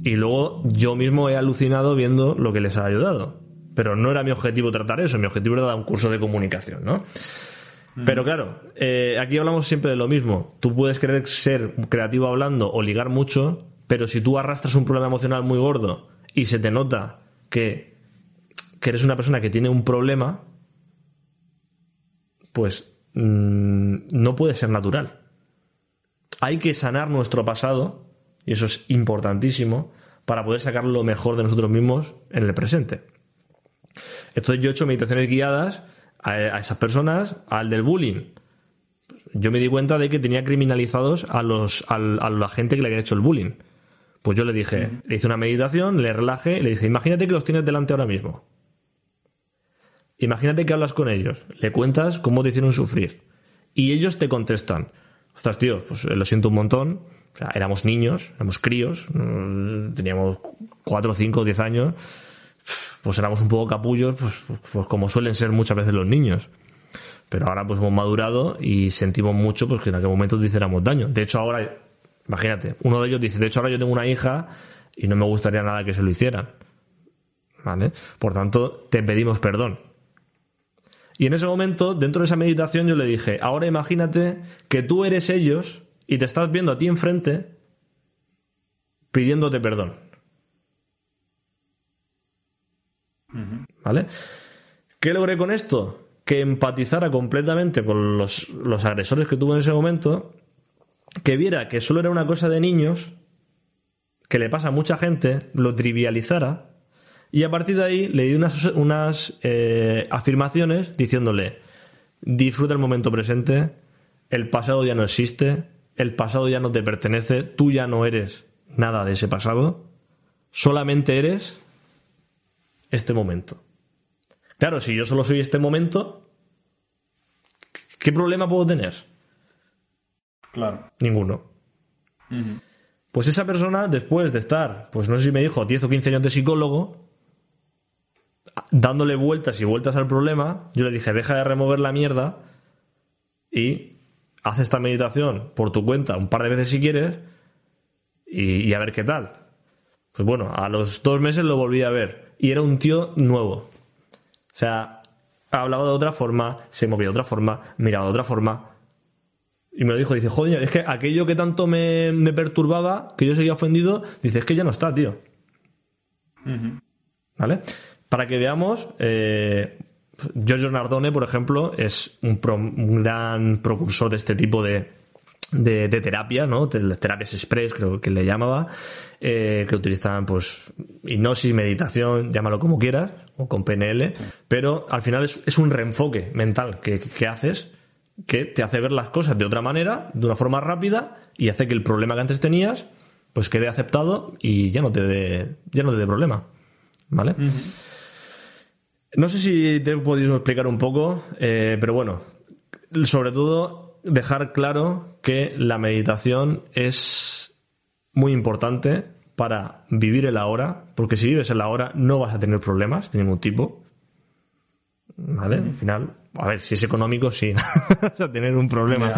[SPEAKER 2] Y luego yo mismo he alucinado viendo lo que les ha ayudado. Pero no era mi objetivo tratar eso, mi objetivo era dar un curso de comunicación, ¿no? Pero claro, eh, aquí hablamos siempre de lo mismo. Tú puedes querer ser creativo hablando o ligar mucho, pero si tú arrastras un problema emocional muy gordo y se te nota que que eres una persona que tiene un problema, pues mm, no puede ser natural. Hay que sanar nuestro pasado, y eso es importantísimo, para poder sacar lo mejor de nosotros mismos en el presente. Entonces yo he hecho meditaciones guiadas a, esas personas, al del bullying. Yo me di cuenta de que tenía criminalizados a, los, a, la gente que le había hecho el bullying. Pues yo le dije, le hice una meditación, le relajé, le dije, imagínate que los tienes delante ahora mismo. Imagínate que hablas con ellos, le cuentas cómo te hicieron sufrir y ellos te contestan, ostras tío, pues eh, lo siento un montón, o sea, éramos niños, éramos críos, teníamos 4, 5, 10 años, pues éramos un poco capullos, pues, pues, como suelen ser muchas veces los niños. Pero ahora pues hemos madurado y sentimos mucho pues que en aquel momento te hiciéramos daño. De hecho ahora, imagínate, uno de ellos dice, de hecho ahora yo tengo una hija y no me gustaría nada que se lo hicieran. ¿Vale? Por tanto, te pedimos perdón. Y en ese momento, dentro de esa meditación, yo le dije, ahora imagínate que tú eres ellos y te estás viendo a ti enfrente pidiéndote perdón. ¿Vale? ¿Qué logré con esto? que empatizara completamente con los, los agresores que tuvo en ese momento, que viera que solo era una cosa de niños, que le pasa a mucha gente, lo trivializara, y a partir de ahí le di unas, unas eh, afirmaciones diciéndole, disfruta el momento presente, el pasado ya no existe, el pasado ya no te pertenece, tú ya no eres nada de ese pasado, solamente eres este momento. Claro, si yo solo soy este momento, ¿qué problema puedo tener?
[SPEAKER 1] Claro.
[SPEAKER 2] Ninguno. Pues esa persona, después de estar, pues no sé si me dijo 10 o 15 años de psicólogo, dándole vueltas y vueltas al problema, yo le dije, deja de remover la mierda y haz esta meditación por tu cuenta un par de veces si quieres y, y a ver qué tal. Pues bueno, a los dos meses lo volví a ver y era un tío nuevo. O sea, hablaba de otra forma, se movía de otra forma, miraba de otra forma. Y me lo dijo, dice, joder, es que aquello que tanto me, me perturbaba, que yo seguía ofendido, dice, es que ya no está, tío. ¿Vale? Para que veamos, eh, Giorgio Nardone, por ejemplo, es un, un gran propulsor de este tipo de, de, terapia, ¿no? Terapias express, creo que le llamaba, eh, que utilizan, pues, hipnosis, meditación, llámalo como quieras, o con PNL, pero al final es, un reenfoque mental que, que haces que te hace ver las cosas de otra manera, de una forma rápida, y hace que el problema que antes tenías, pues quede aceptado y ya no te dé, ya no te dé problema. ¿Vale? No sé si te he podido explicar un poco, eh, pero bueno, sobre todo dejar claro que la meditación es muy importante para vivir el ahora, porque si vives el ahora no vas a tener problemas de ningún tipo. ¿Vale? Al final, a ver, si es económico, sí, vas a tener un problema.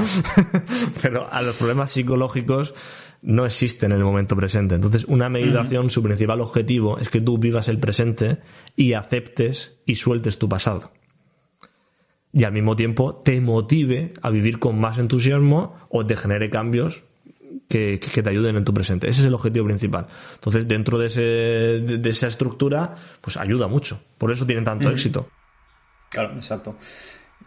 [SPEAKER 2] Pero a los problemas psicológicos no existen en el momento presente. Entonces, una meditación, su principal objetivo es que tú vivas el presente y aceptes y sueltes tu pasado. Y al mismo tiempo te motive a vivir con más entusiasmo o te genere cambios que, que te ayuden en tu presente. Ese es el objetivo principal. Entonces, dentro de, ese, de, de esa estructura, pues ayuda mucho. Por eso tiene tanto éxito.
[SPEAKER 1] Claro, exacto.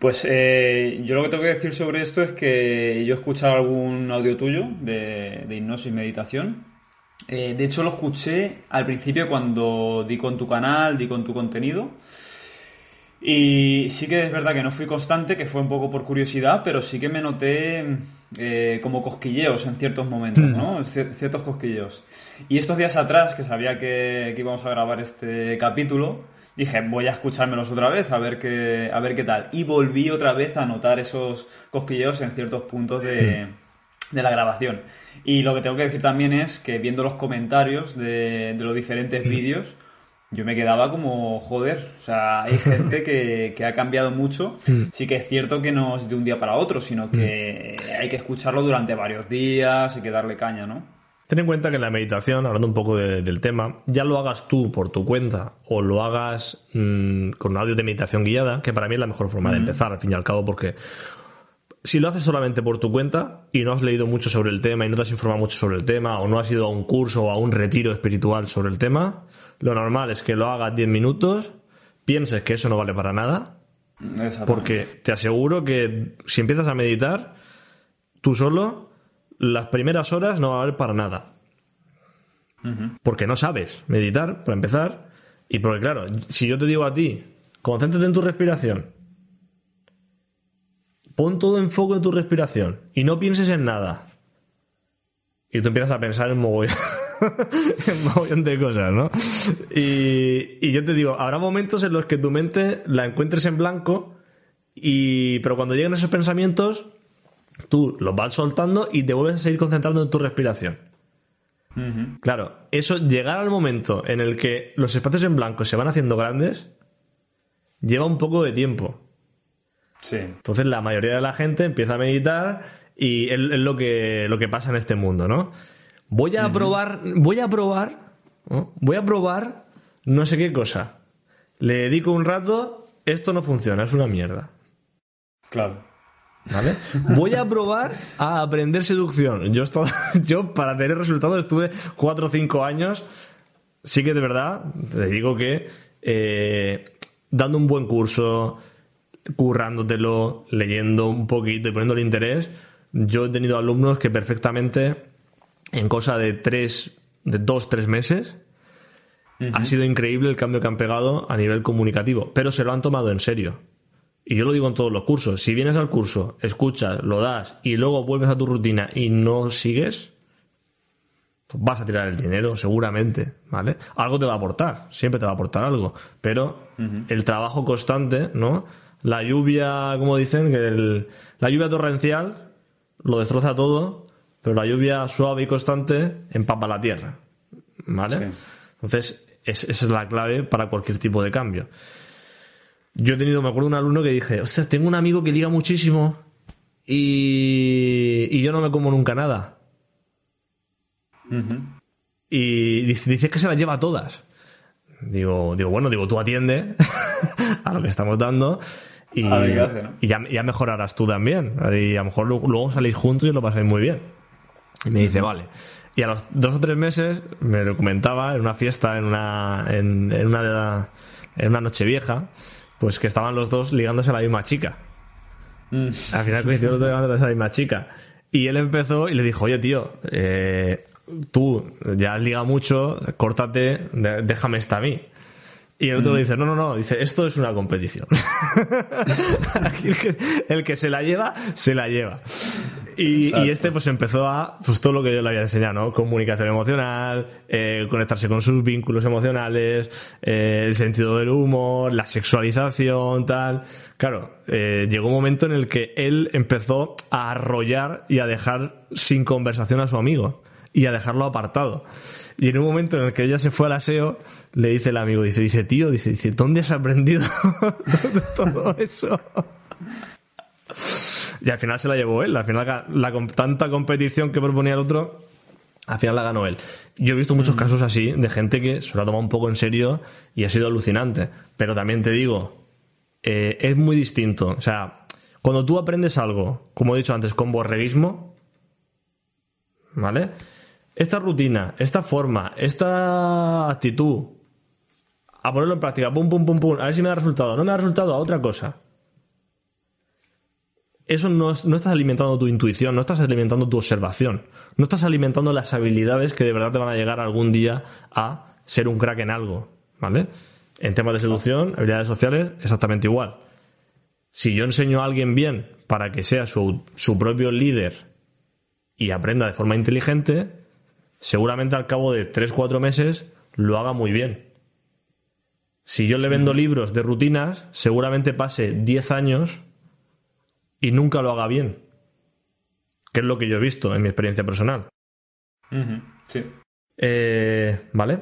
[SPEAKER 1] Pues eh, yo lo que tengo que decir sobre esto es que yo he escuchado algún audio tuyo de, de hipnosis y meditación. Eh, de hecho, lo escuché al principio cuando di con tu canal, di con tu contenido. Y sí que es verdad que no fui constante, que fue un poco por curiosidad, pero sí que me noté eh, como cosquilleos en ciertos momentos, ¿no? Cier- ciertos cosquilleos. Y estos días atrás, que sabía que, que íbamos a grabar este capítulo, dije, voy a escuchármelos otra vez, a ver qué, a ver qué tal. Y volví otra vez a notar esos cosquilleos en ciertos puntos de, de la grabación. Y lo que tengo que decir también es que viendo los comentarios de, de los diferentes vídeos, yo me quedaba como, joder, o sea, hay gente que, que ha cambiado mucho. Sí que es cierto que no es de un día para otro, sino que hay que escucharlo durante varios días, hay que darle caña, ¿no?
[SPEAKER 2] Ten en cuenta que en la meditación, hablando un poco de- del tema, ya lo hagas tú por tu cuenta o lo hagas mm, con un audio de meditación guiada, que para mí es la mejor forma de empezar, al fin y al cabo, porque si lo haces solamente por tu cuenta y no has leído mucho sobre el tema y no te has informado mucho sobre el tema o no has ido a un curso o a un retiro espiritual sobre el tema, lo normal es que lo hagas 10 minutos, pienses que eso no vale para nada, porque te aseguro que si empiezas a meditar, tú solo, las primeras horas no va a valer para nada. Porque no sabes meditar, para empezar. Y porque, claro, si yo te digo a ti, concéntrate en tu respiración, pon todo en foco en tu respiración y no pienses en nada. Y tú empiezas a pensar en mogollón, en mogollón de cosas, ¿no? Y, y yo te digo, habrá momentos en los que tu mente la encuentres en blanco, y, pero cuando lleguen esos pensamientos, tú los vas soltando y te vuelves a seguir concentrando en tu respiración. Claro, eso, llegar al momento en el que los espacios en blanco se van haciendo grandes, lleva un poco de tiempo.
[SPEAKER 1] Sí.
[SPEAKER 2] Entonces la mayoría de la gente empieza a meditar y es, es lo, que, lo que pasa en este mundo, ¿no? Voy a probar, voy a probar, ¿no? voy a probar no sé qué cosa. Le dedico un rato, esto no funciona, es una mierda.
[SPEAKER 1] Claro.
[SPEAKER 2] ¿Vale? Voy a probar a aprender seducción. Yo, esto- yo para tener resultados estuve 4 o 5 años. Sí que de verdad, te digo que eh, dando un buen curso, currándotelo, leyendo un poquito y poniéndole interés, yo he tenido alumnos que perfectamente en cosa de tres, de dos, tres meses, ha sido increíble el cambio que han pegado a nivel comunicativo, pero se lo han tomado en serio. Y yo lo digo en todos los cursos. Si vienes al curso, escuchas, lo das y luego vuelves a tu rutina y no sigues, pues vas a tirar el dinero, seguramente, ¿vale? Algo te va a aportar, siempre te va a aportar algo. Pero el trabajo constante, ¿no? La lluvia, como dicen, que el- la lluvia torrencial lo destroza todo, pero la lluvia suave y constante empapa la tierra, ¿vale?
[SPEAKER 1] Sí.
[SPEAKER 2] Entonces, es- esa es la clave para cualquier tipo de cambio. Yo he tenido, me acuerdo de un alumno que dije, ostras, tengo un amigo que liga muchísimo y, y yo no me como nunca nada. Y dice, dice que se las lleva todas. Digo, digo, bueno, digo, tú atiende a lo que estamos dando y, ya, ya mejorarás tú también. Y a lo mejor lu- luego salís juntos y lo pasáis muy bien. Y me dice, vale. Y a los dos o tres meses me lo comentaba en una fiesta, en una, en, en una, en una noche vieja, pues que estaban los dos ligándose a la misma chica.
[SPEAKER 1] Mm.
[SPEAKER 2] Al final coincidieron los dos ligándose a la misma chica. Y él empezó y le dijo, oye tío, eh, tú ya has ligado mucho, córtate, déjame esta a mí. Y el otro le dice, no, no, no, dice, esto es una competición. Aquí el, que, el que se la lleva, se la lleva. Y, y este pues empezó a, pues todo lo que yo le había enseñado, ¿no? Comunicación emocional, eh, conectarse con sus vínculos emocionales, eh, el sentido del humor, la sexualización, tal. Claro, eh, llegó un momento en el que él empezó a arrollar y a dejar sin conversación a su amigo y a dejarlo apartado. Y en un momento en el que ella se fue al aseo, le dice el amigo, dice, dice, tío, dice, dice, ¿dónde has aprendido todo eso? Y al final se la llevó él, al final la, tanta competición que proponía el otro, al final la ganó él. Yo he visto muchos casos así de gente que se lo ha tomado un poco en serio y ha sido alucinante. Pero también te digo, eh, es muy distinto. O sea, cuando tú aprendes algo, como he dicho antes, con borreguismo, ¿vale? Esta rutina, esta forma, esta actitud, a ponerlo en práctica, pum, pum, pum, pum, a ver si me da resultado. No me da resultado a otra cosa. Eso no, es- no estás alimentando tu intuición, no estás alimentando tu observación, no estás alimentando las habilidades que de verdad te van a llegar algún día a ser un crack en algo, ¿vale? En temas de seducción, habilidades sociales, exactamente igual. Si yo enseño a alguien bien para que sea su, su propio líder y aprenda de forma inteligente, seguramente al cabo de 3-4 meses lo haga muy bien. Si yo le vendo libros de rutinas, seguramente pase 10 años y nunca lo haga bien. Que es lo que yo he visto en mi experiencia personal.
[SPEAKER 1] Sí.
[SPEAKER 2] Eh, ¿Vale?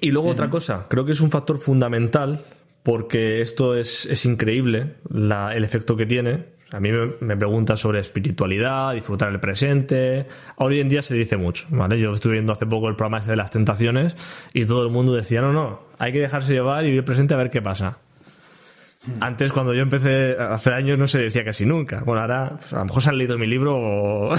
[SPEAKER 2] Y luego otra cosa, creo que es un factor fundamental porque esto es, es increíble la- el efecto que tiene. A mí me, me preguntan sobre espiritualidad, disfrutar el presente. Hoy en día se dice mucho, ¿vale? Yo estuve viendo hace poco el programa ese de las tentaciones y todo el mundo decía, no, no, hay que dejarse llevar y vivir el presente a ver qué pasa. Antes, cuando yo empecé, hace años, no se decía casi nunca. Bueno, ahora, pues, a lo mejor se han leído mi libro o,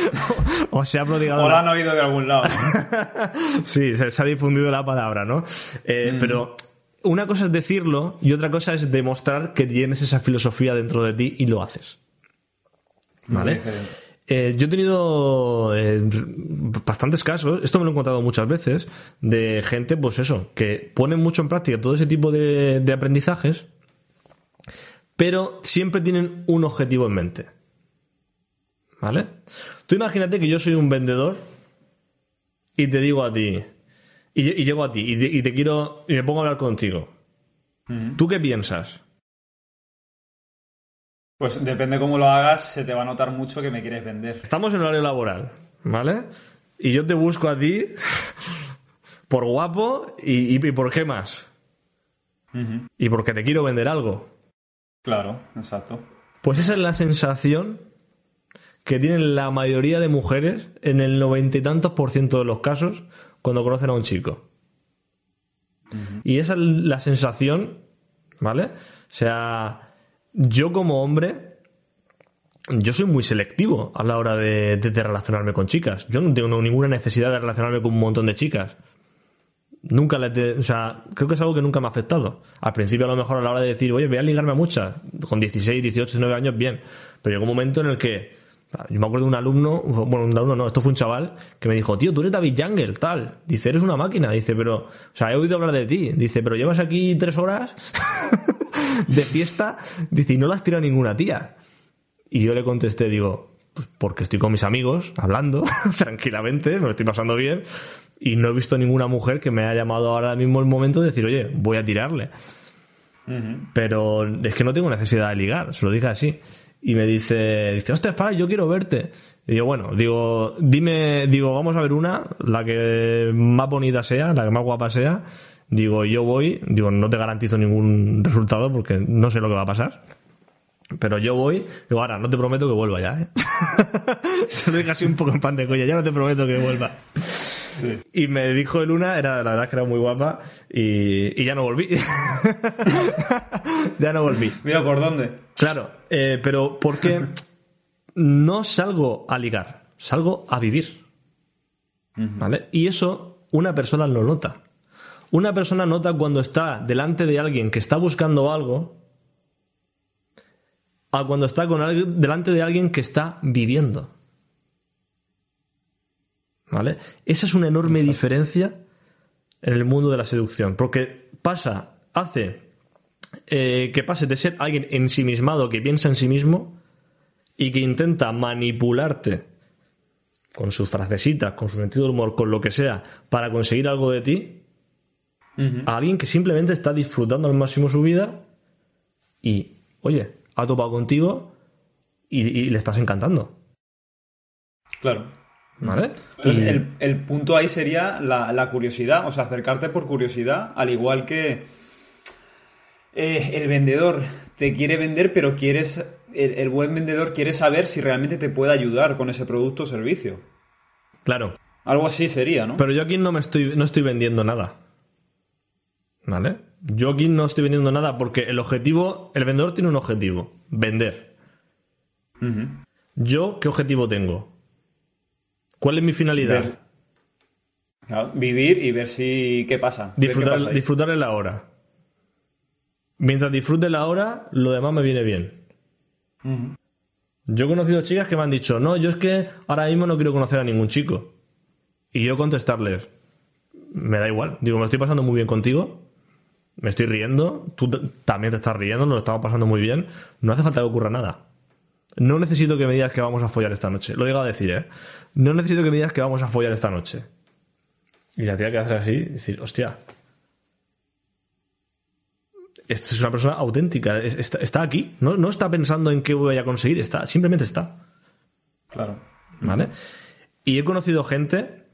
[SPEAKER 2] o se ha prodigado.
[SPEAKER 1] O lo han oído de algún lado. ¿no?
[SPEAKER 2] Sí, se, se ha difundido la palabra, ¿no? Eh, Pero una cosa es decirlo y otra cosa es demostrar que tienes esa filosofía dentro de ti y lo haces. ¿Vale? Eh, yo he tenido eh, bastantes casos, esto me lo he encontrado muchas veces, de gente, pues eso, que pone mucho en práctica todo ese tipo de, de aprendizajes, pero siempre tienen un objetivo en mente. ¿Vale? Tú imagínate que yo soy un vendedor y te digo a ti, y, y llego a ti, y te, y te quiero, y me pongo a hablar contigo. ¿Tú qué piensas?
[SPEAKER 1] Pues depende cómo lo hagas, se te va a notar mucho que me quieres vender.
[SPEAKER 2] Estamos en horario laboral, ¿vale? Y yo te busco a ti por guapo y, por qué más.
[SPEAKER 1] Ujú.
[SPEAKER 2] Y porque te quiero vender algo.
[SPEAKER 1] Claro, exacto.
[SPEAKER 2] Pues esa es la sensación que tienen la mayoría de mujeres en el noventa y tantos por ciento de los casos cuando conocen a un chico. Y esa es la sensación, ¿vale? O sea, yo como hombre, yo soy muy selectivo a la hora de, de- de relacionarme con chicas. Yo no tengo ninguna necesidad de relacionarme con un montón de chicas. Nunca le, te- o sea, creo que es algo que nunca me ha afectado. Al principio a lo mejor a la hora de decir, oye, voy a ligarme a muchas, con 16, 18, 19 años, bien. Pero llegó un momento en el que, yo me acuerdo de un alumno, bueno, un alumno no, esto fue un chaval, que me dijo, tío, tú eres David Jungle, tal. Dice, eres una máquina. Dice, pero, o sea, he oído hablar de ti. Dice, pero llevas aquí tres horas de fiesta. Dice, y no la has tirado ninguna tía. Y yo le contesté, digo, pues porque estoy con mis amigos, hablando, tranquilamente, me lo estoy pasando bien, y no he visto ninguna mujer que me haya llamado ahora mismo el momento de decir, oye, voy a tirarle. Pero es que no tengo necesidad de ligar, se lo dije así. Y me dice, dice, ostras, para, yo quiero verte. Y digo, bueno, digo, dime, digo, vamos a ver una, la que más bonita sea, la que más guapa sea. Digo, yo voy, digo, no te garantizo ningún resultado porque no sé lo que va a pasar. Pero yo voy, digo, ahora, no te prometo que vuelva ya, ¿eh? Se lo dije así un poco en pan de coña, ya no te prometo que vuelva. Y me dijo el una, era, la verdad que era muy guapa, y, y ya no volví. ya no volví.
[SPEAKER 1] Mira, ¿por dónde?
[SPEAKER 2] Claro, eh, pero porque no salgo a ligar, salgo a vivir. ¿Vale? Y eso una persona lo nota. Una persona nota cuando está delante de alguien que está buscando algo a cuando está con alguien, delante de alguien que está viviendo. ¿Vale? Esa es una enorme diferencia en el mundo de la seducción, porque pasa, hace eh, que pase de ser alguien ensimismado que piensa en sí mismo y que intenta manipularte con sus frasecitas, con su sentido del humor, con lo que sea, para conseguir algo de ti, a alguien que simplemente está disfrutando al máximo su vida y, oye, ha topado contigo y, y le estás encantando.
[SPEAKER 1] Claro.
[SPEAKER 2] ¿Vale?
[SPEAKER 1] Entonces,
[SPEAKER 2] Y-
[SPEAKER 1] el, el punto ahí sería la, la curiosidad, o sea, acercarte por curiosidad, al igual que eh, el vendedor te quiere vender, pero quieres, el, el buen vendedor quiere saber si realmente te puede ayudar con ese producto o servicio.
[SPEAKER 2] Claro.
[SPEAKER 1] Algo así sería, ¿no?
[SPEAKER 2] Pero yo aquí no me estoy, no estoy vendiendo nada. ¿Vale? Yo aquí no estoy vendiendo nada porque el objetivo, el vendedor tiene un objetivo, vender. Yo, ¿qué objetivo tengo? ¿Cuál es mi finalidad?
[SPEAKER 1] Ver- Claro, vivir y ver si qué pasa. ver qué
[SPEAKER 2] disfrutar,
[SPEAKER 1] pasa ahí.
[SPEAKER 2] disfrutar en la hora. Mientras disfrute la hora, lo demás me viene bien. Yo he conocido chicas que me han dicho, no, yo es que ahora mismo no quiero conocer a ningún chico. Y yo contestarles, me da igual. Digo, me estoy pasando muy bien contigo, me estoy riendo, tú también te estás riendo, nos lo estamos pasando muy bien. No hace falta que ocurra nada. No necesito que me digas que vamos a follar esta noche. Lo digo a decir, ¿eh? No necesito que me digas que vamos a follar esta noche. Y la tía que hacer así decir, hostia. Esta es una persona auténtica, es- está, está aquí, no, no está pensando en qué voy a conseguir, está, simplemente está.
[SPEAKER 1] Claro.
[SPEAKER 2] ¿Vale? Y he conocido gente.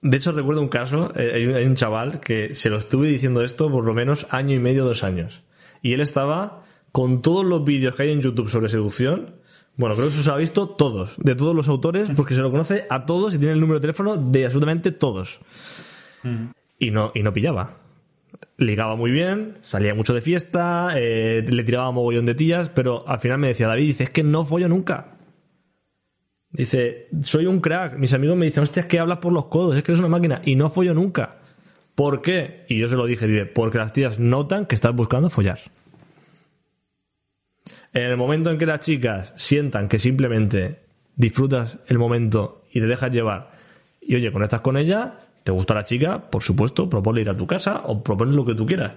[SPEAKER 2] De hecho, recuerdo un caso. eh, hay, un, hay un chaval que se lo estuve diciendo esto por lo menos año y medio, dos años. Y él estaba con todos los vídeos que hay en YouTube sobre seducción. Bueno, creo que se los ha visto todos, de todos los autores, porque se lo conoce a todos y tiene el número de teléfono de absolutamente todos. Y no, y no pillaba. Ligaba muy bien, salía mucho de fiesta, eh, le tiraba mogollón de tías, pero al final me decía, David, dice, es que no follo nunca. Dice, soy un crack. Mis amigos me dicen, hostia, es que hablas por los codos, es que eres una máquina. Y no follo nunca. ¿Por qué? Y yo se lo dije, dice, porque las tías notan que estás buscando follar. En el momento en que las chicas sientan que simplemente disfrutas el momento y te dejas llevar, y oye, conectas con ella, te gusta la chica, por supuesto, propone ir a tu casa o propone lo que tú quieras.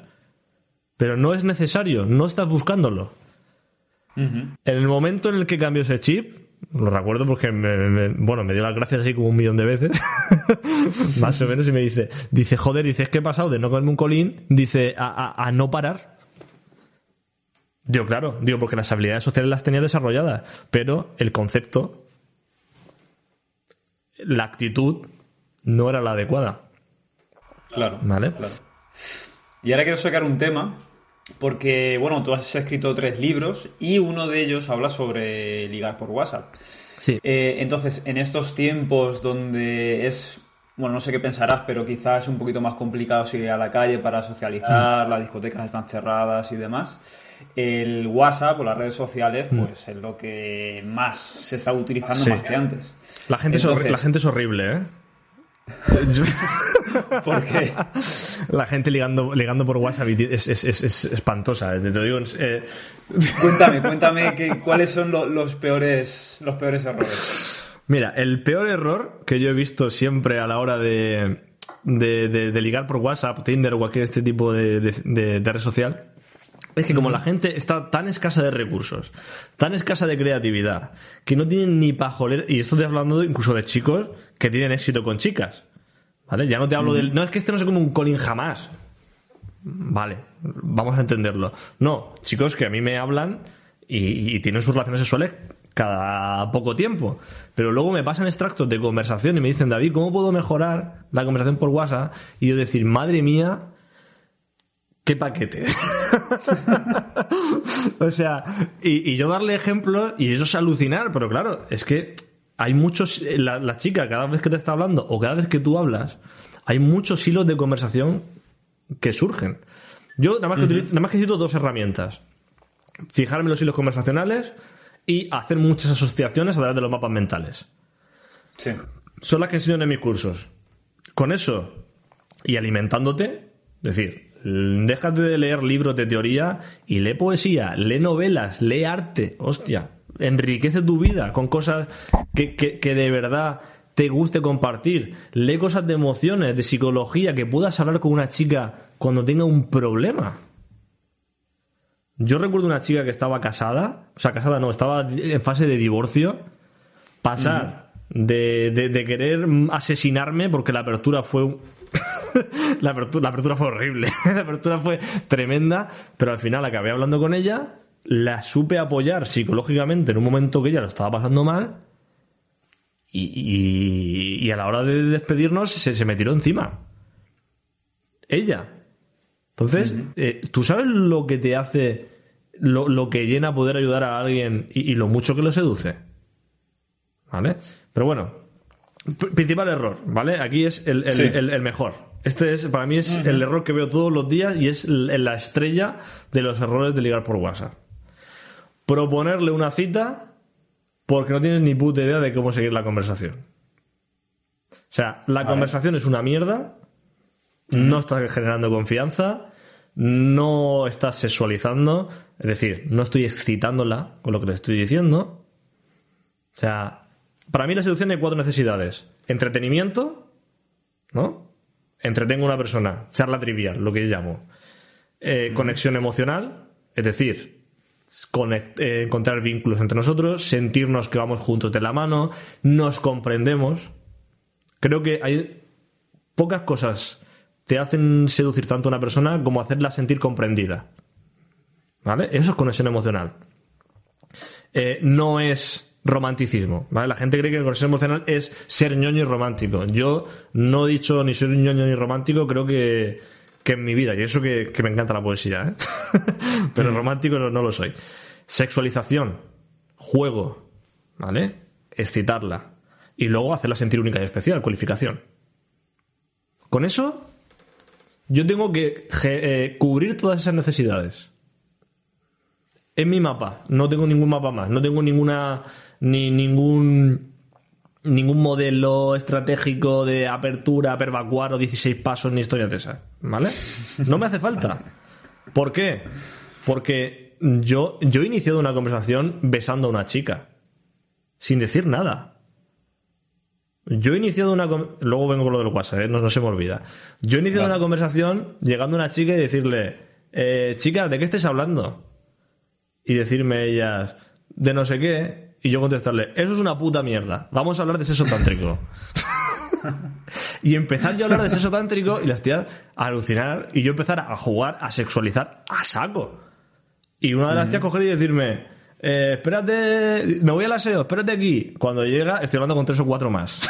[SPEAKER 2] Pero no es necesario, no estás buscándolo. En el momento en el que cambio ese chip, lo recuerdo porque me, me- bueno, me dio las gracias así como un millón de veces, más o menos, y me dice, dice, joder, dice, es que he pasado de no comerme un colín, dice, a, a- a no parar. Digo, claro, digo, porque las habilidades sociales las tenía desarrolladas, pero el concepto, la actitud, no era la adecuada,
[SPEAKER 1] Claro.
[SPEAKER 2] ¿vale?
[SPEAKER 1] Claro. Y ahora quiero sacar un tema, porque, bueno, tú has escrito tres libros y uno de ellos habla sobre ligar por WhatsApp.
[SPEAKER 2] Sí.
[SPEAKER 1] Eh, entonces, en estos tiempos donde es, bueno, no sé qué pensarás, pero quizás es un poquito más complicado salir a la calle para socializar, las discotecas están cerradas y demás. El WhatsApp o las redes sociales, pues es lo que más se está utilizando
[SPEAKER 2] Sí.
[SPEAKER 1] más que antes.
[SPEAKER 2] La gente, es la gente es horrible, ¿eh?
[SPEAKER 1] Porque
[SPEAKER 2] la gente ligando, ligando por WhatsApp es, es- es- es espantosa. Te lo digo, eh,
[SPEAKER 1] cuéntame, cuéntame que, cuáles son lo- los peores los peores errores.
[SPEAKER 2] Mira, el peor error que yo he visto siempre a la hora de, de, de- de ligar por WhatsApp, Tinder o cualquier este tipo de red social es que como la gente está tan escasa de recursos, tan escasa de creatividad, que no tienen ni pajoler, y esto estoy hablando incluso de chicos que tienen éxito con chicas, ¿vale? Ya no te hablo del... No es que este no sea como un Colin jamás, Vale, vamos a entenderlo. No, chicos que a mí me hablan y, y tienen sus relaciones sexuales cada poco tiempo. Pero luego me pasan extractos de conversación y me dicen, David, ¿cómo puedo mejorar la conversación por WhatsApp? Y yo decir, madre mía, qué paquete. o sea, y, y yo darle ejemplos y eso es alucinar, pero claro, es que hay muchos, la, la chica cada vez que te está hablando o cada vez que tú hablas, hay muchos hilos de conversación que surgen. Yo nada más que, utilizo- nada más que necesito dos herramientas. Fijarme en los hilos conversacionales y hacer muchas asociaciones a través de los mapas mentales.
[SPEAKER 1] Sí.
[SPEAKER 2] Son las que enseño en mis cursos. Con eso y alimentándote, es decir, déjate de leer libros de teoría y lee poesía, lee novelas, lee arte, hostia, enriquece tu vida con cosas que, que- que de verdad te guste compartir, lee cosas de emociones, de psicología, que puedas hablar con una chica cuando tenga un problema. Yo recuerdo una chica que estaba casada, o sea, casada no, estaba en fase de divorcio, pasar de, de- de querer asesinarme porque la apertura fue la, apertura, la apertura fue horrible la apertura fue tremenda pero al final acabé hablando con ella la supe apoyar psicológicamente en un momento que ella lo estaba pasando mal y, y- y a la hora de despedirnos se, se me tiró encima. Ella. Entonces eh, tú sabes lo que te hace lo, lo que llena poder ayudar a alguien y- y lo mucho que lo seduce ¿Vale? Pero bueno, principal error, ¿vale? Aquí es el, el-
[SPEAKER 1] Sí.
[SPEAKER 2] el- el mejor. Este es, para mí, es el error que veo todos los días y es la estrella de los errores de ligar por WhatsApp. Proponerle una cita porque no tienes ni puta idea de cómo seguir la conversación. O sea, la conversación es una mierda, no estás generando confianza, no estás sexualizando, es decir, no estoy excitándola con lo que le estoy diciendo. O sea, para mí la seducción hay cuatro necesidades. Entretenimiento, ¿no? Entretengo a una persona, charla trivial, lo que yo llamo. Eh, Conexión emocional, es decir, conect- eh, encontrar vínculos entre nosotros, sentirnos que vamos juntos de la mano, nos comprendemos. Creo que hay pocas cosas te hacen seducir tanto a una persona como hacerla sentir comprendida. ¿Vale? Eso es conexión emocional. Eh, no es romanticismo, ¿vale? La gente cree que conexión emocional es ser ñoño y romántico. Yo no he dicho ni soy ñoño ni romántico, creo que, que en mi vida, y eso que, que me encanta la poesía, ¿eh? pero romántico no, no lo soy. Sexualización, juego, ¿vale? Excitarla. Y luego hacerla sentir única y especial, cualificación. Con eso, yo tengo que eh, cubrir todas esas necesidades en mi mapa. No tengo ningún mapa más. No tengo ninguna. Ni ningún. ningún modelo estratégico de apertura, pervacuar o 16 pasos ni historias de esas. ¿Vale? No me hace falta. ¿Por qué? Porque yo, yo he iniciado una conversación besando a una chica. Sin decir nada. Yo he iniciado una... Luego vengo con lo del WhatsApp, ¿eh? no, no se me olvida. Yo he iniciado
[SPEAKER 1] Vale.
[SPEAKER 2] una conversación llegando a una chica y decirle, eh, chica, ¿de qué estáis hablando? Y decirme ellas, de no sé qué, y yo contestarle, eso es una puta mierda, vamos a hablar de sexo tántrico. y empezar yo a hablar de sexo tántrico y las tías a alucinar y yo empezar a jugar, a sexualizar a saco. Y una de las tías coger y decirme, eh, espérate, me voy al aseo, espérate aquí. Cuando llega, estoy hablando con tres o cuatro más.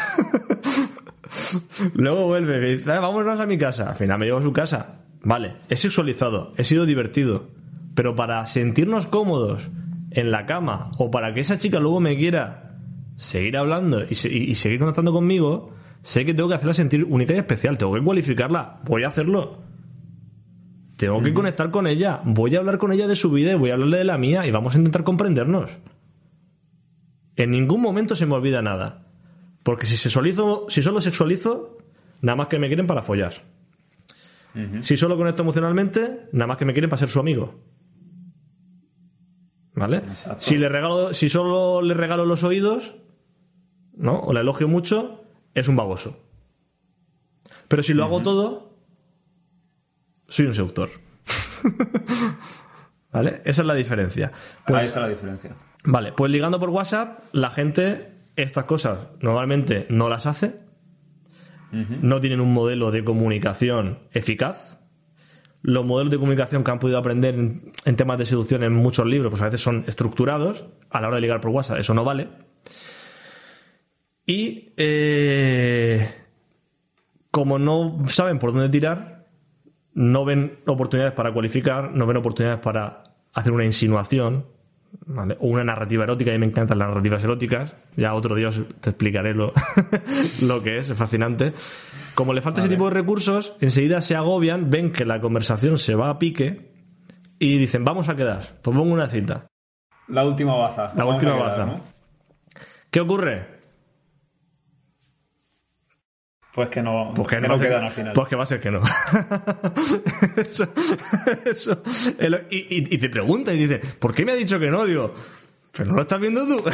[SPEAKER 2] Luego vuelve y dice, "Ah, vámonos a mi casa. Al final me llevo a su casa. Vale, he sexualizado, he sido divertido. Pero para sentirnos cómodos en la cama o para que esa chica luego me quiera seguir hablando y, se- y- y seguir conectando conmigo, sé que tengo que hacerla sentir única y especial. Tengo que cualificarla. Voy a hacerlo. Tengo que conectar con ella. Voy a hablar con ella de su vida y voy a hablarle de la mía y vamos a intentar comprendernos. En ningún momento se me olvida nada. Porque si sexualizo, si solo sexualizo, nada más que me quieren para follar. Si solo conecto emocionalmente, nada más que me quieren para ser su amigo. ¿Vale?
[SPEAKER 1] Exacto.
[SPEAKER 2] Si le regalo, si solo le regalo los oídos, ¿no? O le elogio mucho, es un baboso. Pero si lo hago todo, soy un seductor. ¿Vale? Esa es la diferencia. Pues-
[SPEAKER 1] Ahí está la diferencia.
[SPEAKER 2] Vale, pues ligando por WhatsApp, la gente estas cosas normalmente no las hace, no tienen un modelo de comunicación eficaz. Los modelos de comunicación que han podido aprender en, en temas de seducción en muchos libros, pues a veces son estructurados. A la hora de ligar por WhatsApp, eso no vale. Y eh, como no saben por dónde tirar, no ven oportunidades para cualificar, no ven oportunidades para hacer una insinuación, ¿vale? o una narrativa erótica. Y me encantan las narrativas eróticas. Ya otro día os- te explicaré lo, lo que es, es fascinante. Como le falta ese tipo de recursos, enseguida se agobian, ven que la conversación se va a pique y dicen, vamos a quedar, pues pongo una cita.
[SPEAKER 1] La última baza.
[SPEAKER 2] La última
[SPEAKER 1] a quedar,
[SPEAKER 2] baza.
[SPEAKER 1] ¿no?
[SPEAKER 2] ¿Qué ocurre?
[SPEAKER 1] Pues que no,
[SPEAKER 2] Pues que,
[SPEAKER 1] que
[SPEAKER 2] no,
[SPEAKER 1] quedan al final.
[SPEAKER 2] Pues que va a ser que no. eso, y, y- y te pregunta y dice, ¿por qué me ha dicho que no? Digo, ¿pero no lo estás viendo tú?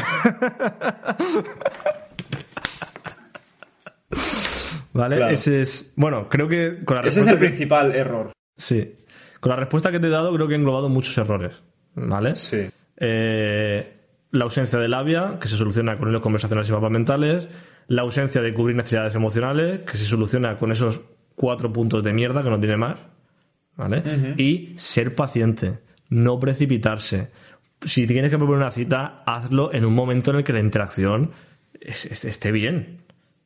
[SPEAKER 2] vale,
[SPEAKER 1] Claro.
[SPEAKER 2] ese es. Bueno, creo que con la
[SPEAKER 1] Ese es el
[SPEAKER 2] que-
[SPEAKER 1] principal error.
[SPEAKER 2] Sí. Con la respuesta que te he dado, creo que he englobado muchos errores. ¿Vale?
[SPEAKER 1] Sí.
[SPEAKER 2] Eh, la ausencia de labia, que se soluciona con hilos conversacionales y mapas mentales. La ausencia de cubrir necesidades emocionales, que se soluciona con esos cuatro puntos de mierda que no tiene más. ¿Vale? Y ser paciente, no precipitarse. Si tienes que proponer una cita, hazlo en un momento en el que la interacción es- es- esté bien.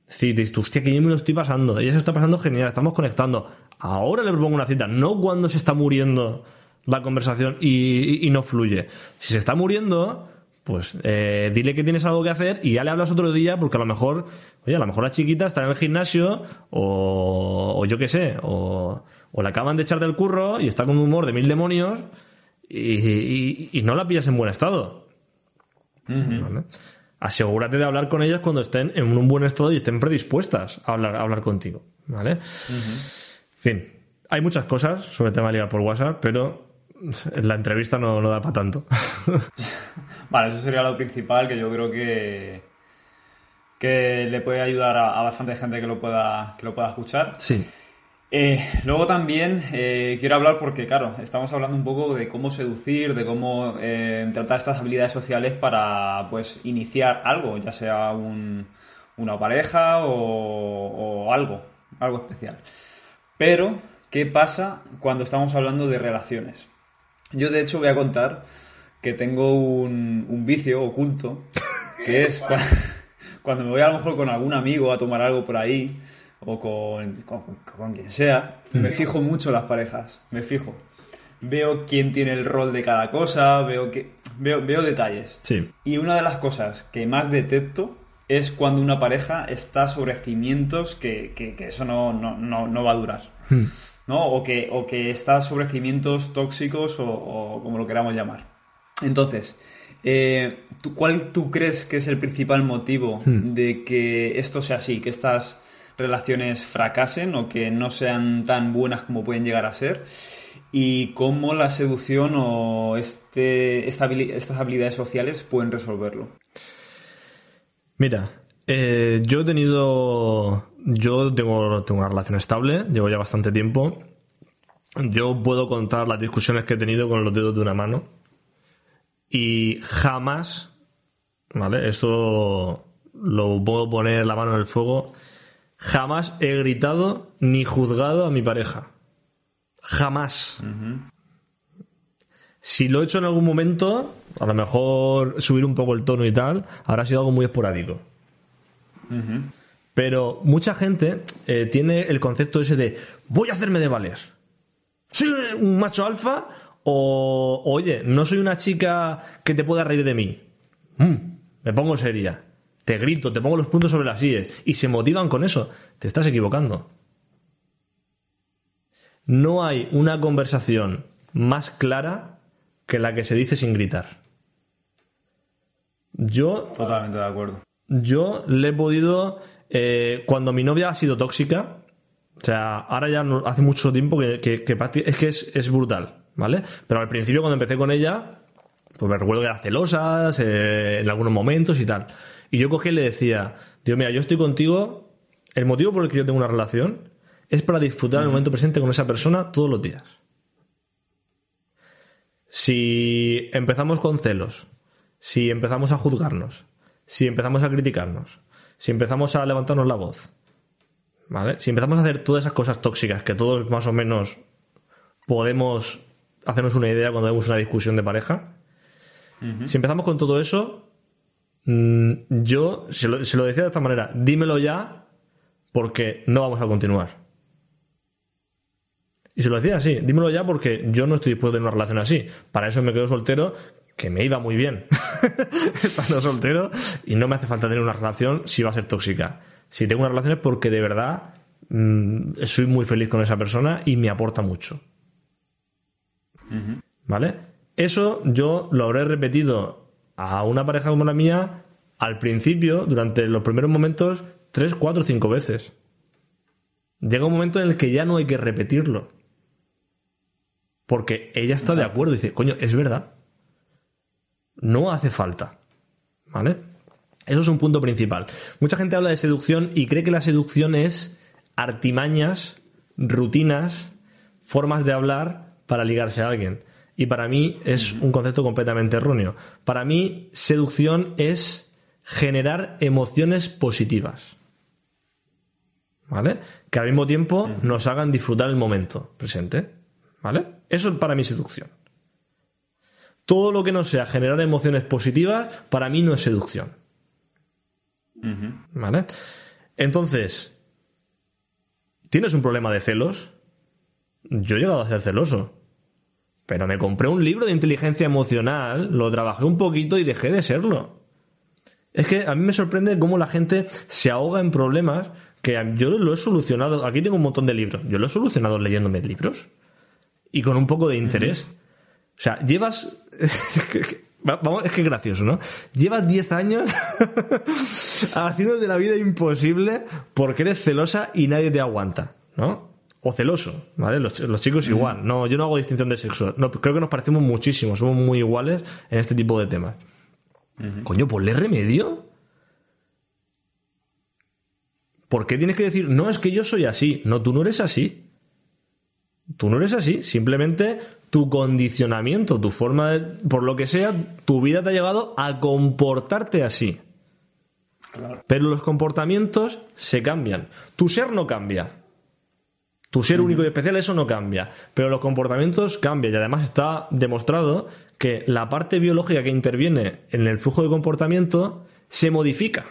[SPEAKER 2] Es decir, dices, hostia, que yo me lo estoy pasando. Ella se está pasando genial, estamos conectando. Ahora le propongo una cita, no cuando se está muriendo la conversación y, y- y no fluye. Si se está muriendo, pues eh, dile que tienes algo que hacer y ya le hablas otro día porque a lo mejor, oye, a lo mejor la chiquita está en el gimnasio o, o yo qué sé, o, o la acaban de echar del curro y está con un humor de mil demonios y, y- y no la pillas en buen estado. ¿vale? Asegúrate de hablar con ellas cuando estén en un buen estado y estén predispuestas a hablar, a hablar contigo. ¿Vale? En fin, hay muchas cosas sobre el tema de ligar por WhatsApp, pero la entrevista no, no da para tanto.
[SPEAKER 1] Vale, eso sería lo principal que yo creo que, que le puede ayudar a, a bastante gente que lo pueda, que lo pueda escuchar.
[SPEAKER 2] sí.
[SPEAKER 1] Eh, luego también eh, quiero hablar porque, claro, estamos hablando un poco de cómo seducir, de cómo eh, tratar estas habilidades sociales para, pues, iniciar algo, ya sea un- una pareja o, o algo, algo especial. Pero, ¿qué pasa cuando estamos hablando de relaciones? Yo, de hecho, voy a contar que tengo un, un vicio oculto, que es cua- cuando me voy a lo mejor con algún amigo a tomar algo por ahí, o con, con, con quien sea, me fijo mucho en las parejas, me fijo. Veo quién tiene el rol de cada cosa, veo, que, veo, veo detalles.
[SPEAKER 2] Sí.
[SPEAKER 1] Y una de las cosas que más detecto es cuando una pareja está sobre cimientos que, que- que eso no, no, no, no va a durar. ¿No? O, que, o que está sobre cimientos tóxicos o, o como lo queramos llamar. Entonces, eh, ¿tú- ¿cuál tú crees que es el principal motivo de que esto sea así, que estas relaciones fracasen o que no sean tan buenas como pueden llegar a ser? Y cómo la seducción o este, esta estas habilidades sociales pueden resolverlo.
[SPEAKER 2] Mira, eh, yo he tenido. Yo tengo, tengo una relación estable, llevo ya bastante tiempo. Yo puedo contar las discusiones que he tenido con los dedos de una mano. Y jamás, ¿vale? Esto lo puedo poner la mano en el fuego. Jamás he gritado ni juzgado a mi pareja. Jamás. Si lo he hecho en algún momento, a lo mejor subir un poco el tono y tal, habrá sido algo muy esporádico. Pero mucha gente eh, tiene el concepto ese de voy a hacerme de valer. ¿Soy un macho alfa? O, oye, no soy una chica que te pueda reír de mí. Mm, me pongo seria. Te grito, te pongo los puntos sobre las IES. Y se motivan con eso. Te estás equivocando. No hay una conversación más clara que la que se dice sin gritar. Yo
[SPEAKER 1] Totalmente de acuerdo.
[SPEAKER 2] yo le he podido, eh, cuando mi novia ha sido tóxica, O sea, ahora ya no- hace mucho tiempo que, que- que prácti- es que es, es brutal, ¿vale? Pero al principio cuando empecé con ella, pues me recuerdo que era celosa eh, en algunos momentos y tal. Y yo cogí y le decía, digo, mira, yo estoy contigo, el motivo por el que yo tengo una relación es para disfrutar el momento presente con esa persona todos los días. Si empezamos con celos, si empezamos a juzgarnos, si empezamos a criticarnos, si empezamos a levantarnos la voz, ¿vale? Si empezamos a hacer todas esas cosas tóxicas que todos más o menos podemos hacernos una idea cuando vemos una discusión de pareja, si empezamos con todo eso, mm, yo se lo, se lo decía de esta manera, dímelo ya porque no vamos a continuar. Y se lo decía así, dímelo ya porque yo no estoy dispuesto a tener una relación así. Para eso me quedo soltero, que me iba muy bien estando soltero y no me hace falta tener una relación si va a ser tóxica. Si tengo una relación es porque de verdad mm, soy muy feliz con esa persona y me aporta mucho. ¿Vale? Eso yo lo habré repetido a una pareja como la mía al principio, durante los primeros momentos, tres, cuatro, cinco veces. Llega un momento en el que ya no hay que repetirlo. Porque ella está de acuerdo y dice, coño, es verdad. No hace falta. ¿Vale? Eso es un punto principal. Mucha gente habla de seducción y cree que la seducción es artimañas, rutinas, formas de hablar para ligarse a alguien. Y para mí es un concepto completamente erróneo. Para mí, seducción es generar emociones positivas. ¿Vale? Que al mismo tiempo nos hagan disfrutar el momento presente. ¿Vale? Eso es para mí seducción. Todo lo que no sea generar emociones positivas, para mí no es seducción. ¿Vale? Entonces, ¿tienes un problema de celos? Yo he llegado a ser celoso. Pero me compré un libro de inteligencia emocional, lo trabajé un poquito y dejé de serlo. Es que a mí me sorprende cómo la gente se ahoga en problemas que yo lo he solucionado. Aquí tengo un montón de libros. Yo lo he solucionado leyéndome libros y con un poco de interés. O sea, llevas. Vamos, es que es gracioso, ¿no? Llevas 10 años haciendo de la vida imposible porque eres celosa y nadie te aguanta, ¿no? O celoso, ¿vale? Los, los chicos igual. No, yo no hago distinción de sexo. No, creo que nos parecemos muchísimo, somos muy iguales en este tipo de temas. Coño, ponle remedio. ¿Por qué tienes que decir, no, es que yo soy así? No, tú no eres así. Tú no eres así. Simplemente tu condicionamiento, tu forma de. Por lo que sea, tu vida te ha llevado a comportarte así. Pero los comportamientos se cambian. Tu ser no cambia. Tu ser único y especial, eso no cambia. Pero los comportamientos cambian. Y además está demostrado que la parte biológica que interviene en el flujo de comportamiento se modifica.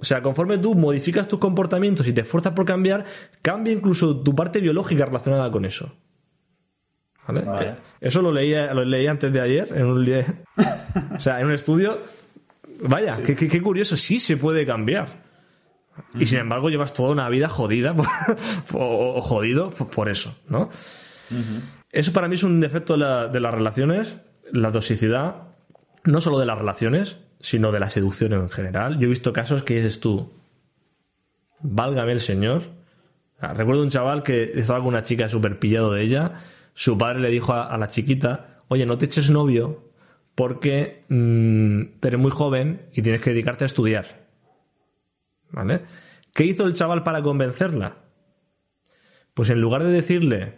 [SPEAKER 2] O sea, conforme tú modificas tus comportamientos y te esfuerzas por cambiar, cambia incluso tu parte biológica relacionada con eso. ¿Vale?
[SPEAKER 1] Vale.
[SPEAKER 2] Eso lo leí, lo leí antes de ayer en un, o sea, en un estudio. Vaya, qué, qué- qué curioso, sí se puede cambiar. Y sin embargo llevas toda una vida jodida por- o, jodido por, por eso, ¿no? Eso para mí es un defecto de, la- de las relaciones, la toxicidad, no solo de las relaciones, sino de la seducción en general. Yo he visto casos que dices tú, válgame el señor. Recuerdo un chaval que estaba con una chica súper pillado de ella. Su padre le dijo a, a la chiquita, oye, no te eches novio porque mm, eres muy joven y tienes que dedicarte a estudiar. ¿Vale? ¿Qué hizo el chaval para convencerla? Pues en lugar de decirle,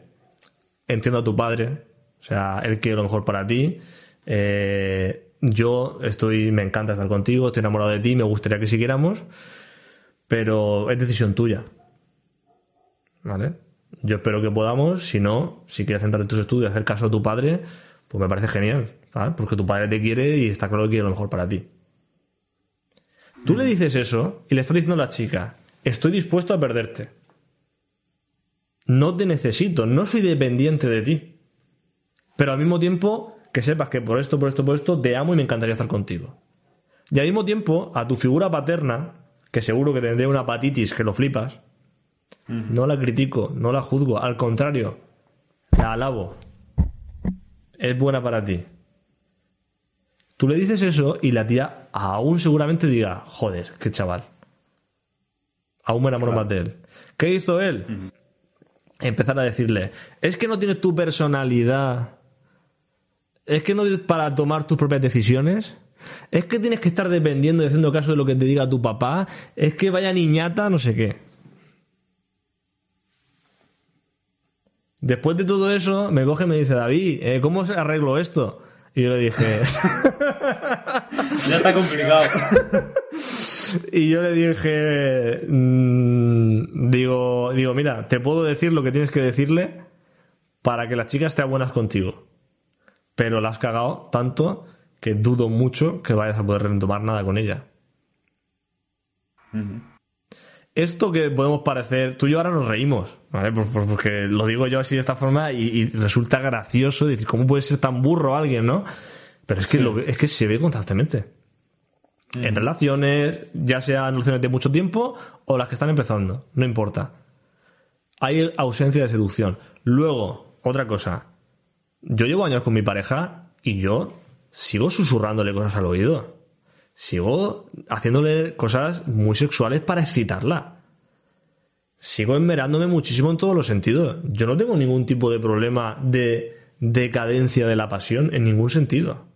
[SPEAKER 2] entiendo a tu padre, o sea, él quiere lo mejor para ti, eh, yo estoy, me encanta estar contigo, estoy enamorado de ti, me gustaría que siguiéramos, pero es decisión tuya. ¿Vale? Yo espero que podamos, si no, si quieres centrar en tus estudios hacer caso a tu padre, pues me parece genial, ¿vale? Porque tu padre te quiere y está claro que quiere lo mejor para ti. Tú le dices eso y le estás diciendo a la chica, estoy dispuesto a perderte. No te necesito, no soy dependiente de ti. Pero al mismo tiempo, que sepas que por esto, por esto, por esto, te amo y me encantaría estar contigo. Y al mismo tiempo, a tu figura paterna, que seguro que tendré una hepatitis que lo flipas, no la critico, no la juzgo, al contrario, la alabo. Es buena para ti. Tú le dices eso y la tía aún seguramente diga, joder, qué chaval. aún me enamoro
[SPEAKER 1] Claro.
[SPEAKER 2] más de él. ¿Qué hizo él? Empezar a decirle, es que no tienes tu personalidad, es que no para tomar tus propias decisiones, es que tienes que estar dependiendo y haciendo caso de lo que te diga tu papá, es que vaya niñata, no sé qué. Después de todo eso, me coge y me dice, David, eh, ¿cómo se arreglo esto? Y yo le dije,
[SPEAKER 1] Ya está complicado.
[SPEAKER 2] y yo le dije, mm, digo, digo, mira, te puedo decir lo que tienes que decirle para que la chica esté a buenas contigo. Pero la has cagado tanto que dudo mucho que vayas a poder retomar nada con ella. Esto que podemos parecer, tú y yo ahora nos reímos, ¿vale? Por- por- Porque lo digo yo así de esta forma y, y resulta gracioso decir, ¿cómo puede ser tan burro alguien, no? Pero es que, lo es que se ve constantemente. En relaciones, ya sean relaciones de mucho tiempo o las que están empezando, no importa. Hay ausencia de seducción. Luego, otra cosa. Yo llevo años con mi pareja y yo sigo susurrándole cosas al oído. Sigo haciéndole cosas muy sexuales para excitarla. Sigo enmerándome muchísimo en todos los sentidos. Yo no tengo ningún tipo de problema de decadencia de la pasión en ningún sentido.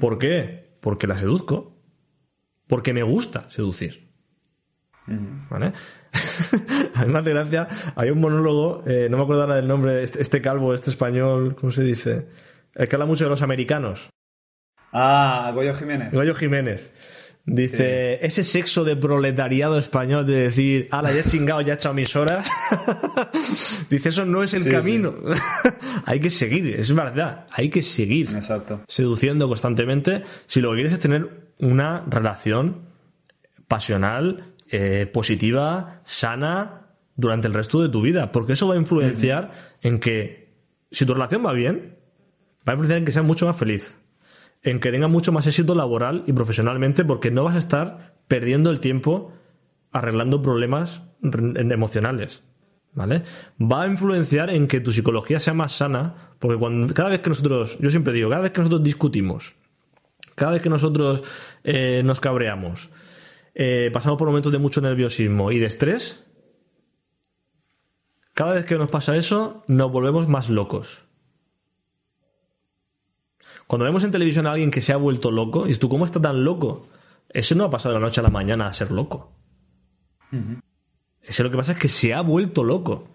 [SPEAKER 2] ¿Por qué? Porque la seduzco. Porque me gusta seducir. ¿Vale? A mí me hace gracia. Hay un monólogo, eh, no me acuerdo ahora del nombre, este, este calvo, este español, ¿cómo se dice? El que habla mucho de los americanos.
[SPEAKER 1] Ah, Goyo Jiménez.
[SPEAKER 2] Goyo Jiménez. Dice, ese sexo de proletariado español de decir, ala, ya he chingado, ya he echado mis horas. Dice, eso no es el
[SPEAKER 1] Sí,
[SPEAKER 2] camino. hay que seguir, es verdad, hay que seguir
[SPEAKER 1] Exacto.
[SPEAKER 2] seduciendo constantemente si lo que quieres es tener una relación pasional, eh, positiva, sana durante el resto de tu vida. Porque eso va a influenciar en que, si tu relación va bien, va a influenciar en que seas mucho más feliz. En que tengas mucho más éxito laboral y profesionalmente, porque no vas a estar perdiendo el tiempo arreglando problemas emocionales. ¿Vale? Va a influenciar en que tu psicología sea más sana, porque cuando, cada vez que nosotros, yo siempre digo, cada vez que nosotros discutimos, cada vez que nosotros eh, nos cabreamos, eh, pasamos por momentos de mucho nerviosismo y de estrés, cada vez que nos pasa eso, nos volvemos más locos. Cuando vemos en televisión a alguien que se ha vuelto loco, y tú, ¿cómo está tan loco? Ese no ha pasado de la noche a la mañana a ser loco. Ese lo que pasa es que se ha vuelto loco.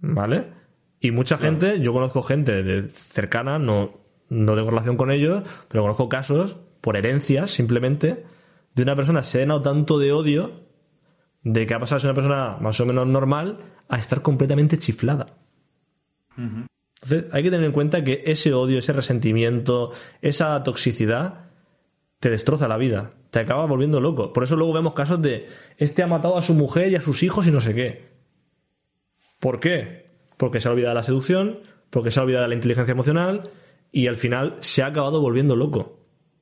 [SPEAKER 2] ¿Vale? Y mucha gente, yo conozco gente de cercana, no, no tengo relación con ellos, pero conozco casos, por herencias simplemente, de una persona se ha tanto de odio de que ha pasado de ser una persona más o menos normal a estar completamente chiflada. Entonces, hay que tener en cuenta que ese odio, ese resentimiento, esa toxicidad te destroza la vida, te acaba volviendo loco. Por eso luego vemos casos de este ha matado a su mujer y a sus hijos y no sé qué. ¿Por qué? Porque se ha olvidado de la seducción, porque se ha olvidado de la inteligencia emocional y al final se ha acabado volviendo loco.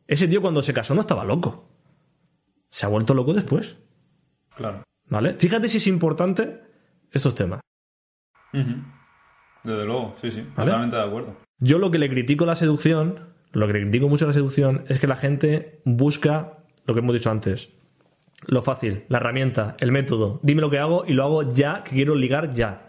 [SPEAKER 2] Ese tío cuando se casó no estaba loco. Se ha vuelto loco después.
[SPEAKER 1] Claro.
[SPEAKER 2] ¿Vale? Fíjate si es importante estos temas.
[SPEAKER 1] Desde luego, sí, sí.
[SPEAKER 2] ¿Vale?
[SPEAKER 1] Totalmente de acuerdo.
[SPEAKER 2] Yo lo que le critico a la seducción, lo que le critico mucho a la seducción, es que la gente busca lo que hemos dicho antes. Lo fácil, la herramienta, el método. Dime lo que hago y lo hago ya, que quiero ligar ya.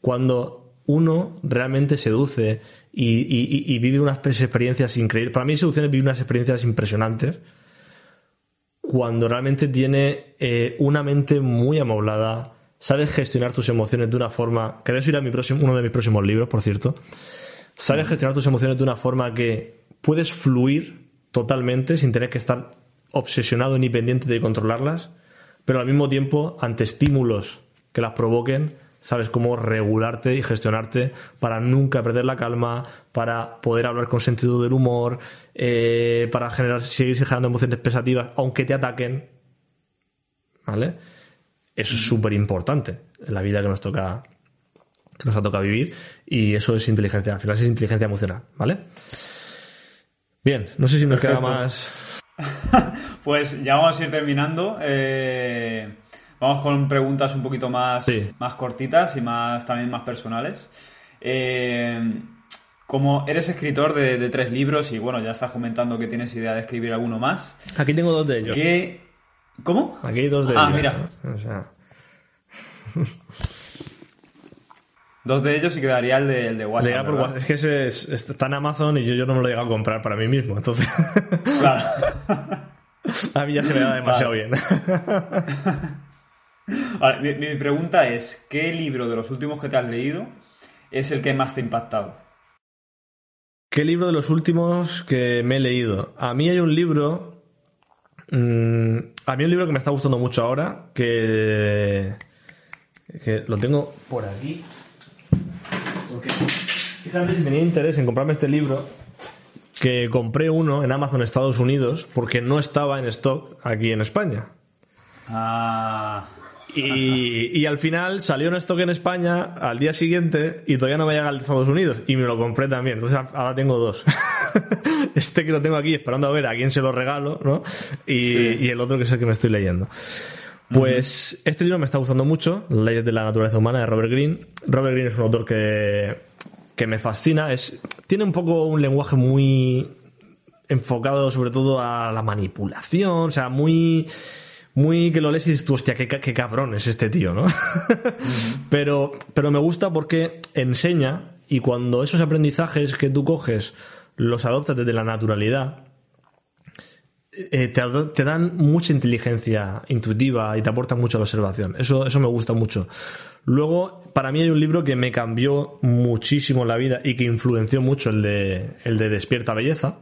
[SPEAKER 2] Cuando uno realmente seduce y, y- y- y vive unas experiencias increíbles. Para mí, seducción es vivir unas experiencias impresionantes. Cuando realmente tiene eh, una mente muy amoblada, sabes gestionar tus emociones de una forma. Que de eso irá mi próximo, uno de mis próximos libros, por cierto. Sabes gestionar tus emociones de una forma que puedes fluir totalmente sin tener que estar obsesionado ni pendiente de controlarlas, pero al mismo tiempo, ante estímulos que las provoquen, sabes cómo regularte y gestionarte para nunca perder la calma, para poder hablar con sentido del humor, eh, para generar, seguir generando emociones pesativas, aunque te ataquen. ¿Vale? Eso es súper importante en la vida que nos toca que nos ha tocado vivir y eso es inteligencia, al final es inteligencia emocional, ¿vale? Bien, no sé si nos queda más.
[SPEAKER 1] Pues ya vamos a ir terminando. Eh, vamos con preguntas un poquito más,
[SPEAKER 2] Sí.
[SPEAKER 1] más cortitas y más también más personales. Eh, como eres escritor de, de tres libros y bueno, ya estás comentando que tienes idea de escribir alguno más,
[SPEAKER 2] Aquí tengo dos de ellos.
[SPEAKER 1] ¿qué, ¿Cómo?
[SPEAKER 2] Aquí hay dos de
[SPEAKER 1] Ah,
[SPEAKER 2] ellos,
[SPEAKER 1] mira.
[SPEAKER 2] ¿no? O sea,
[SPEAKER 1] Dos de ellos y quedaría el de, el de. WhatsApp.
[SPEAKER 2] es que ese es- está en Amazon y yo, yo no me lo he llegado a comprar para mí mismo. Entonces,
[SPEAKER 1] Claro.
[SPEAKER 2] a mí ya se me da demasiado
[SPEAKER 1] Vale.
[SPEAKER 2] bien.
[SPEAKER 1] Mi pregunta es, ¿qué libro de los últimos que te has leído es el que más te ha impactado?
[SPEAKER 2] ¿Qué libro de los últimos que me he leído? A mí hay un libro. mm, a mí hay un libro que me está gustando mucho ahora. Que. que lo tengo por aquí. Porque. Fíjate si tenía interés en comprarme este libro. Que compré uno en Amazon Estados Unidos. Porque no estaba en stock aquí en España.
[SPEAKER 1] Ah,
[SPEAKER 2] Y, y al final salió en stock en España al día siguiente y todavía no me llega al de Estados Unidos y me lo compré también. Entonces ahora tengo dos. este que lo tengo aquí esperando a ver a quién se lo regalo, ¿no? Y,
[SPEAKER 1] Sí.
[SPEAKER 2] y el otro que es el que me estoy leyendo. Pues este libro me está gustando mucho, leyes de la naturaleza humana de Robert Greene. Robert Greene es un autor que, que me fascina. Es, tiene un poco un lenguaje muy enfocado sobre todo a la manipulación, o sea, muy muy que lo lees y dices tú, hostia, qué, qué cabrón es este tío, ¿no? pero, pero me gusta porque enseña y cuando esos aprendizajes que tú coges los adoptas desde la naturalidad, eh, te, ado- te dan mucha inteligencia intuitiva y te aportan mucho a la observación. Eso, eso me gusta mucho. Luego, para mí hay un libro que me cambió muchísimo la vida y que influenció mucho el de, el de Despierta Belleza.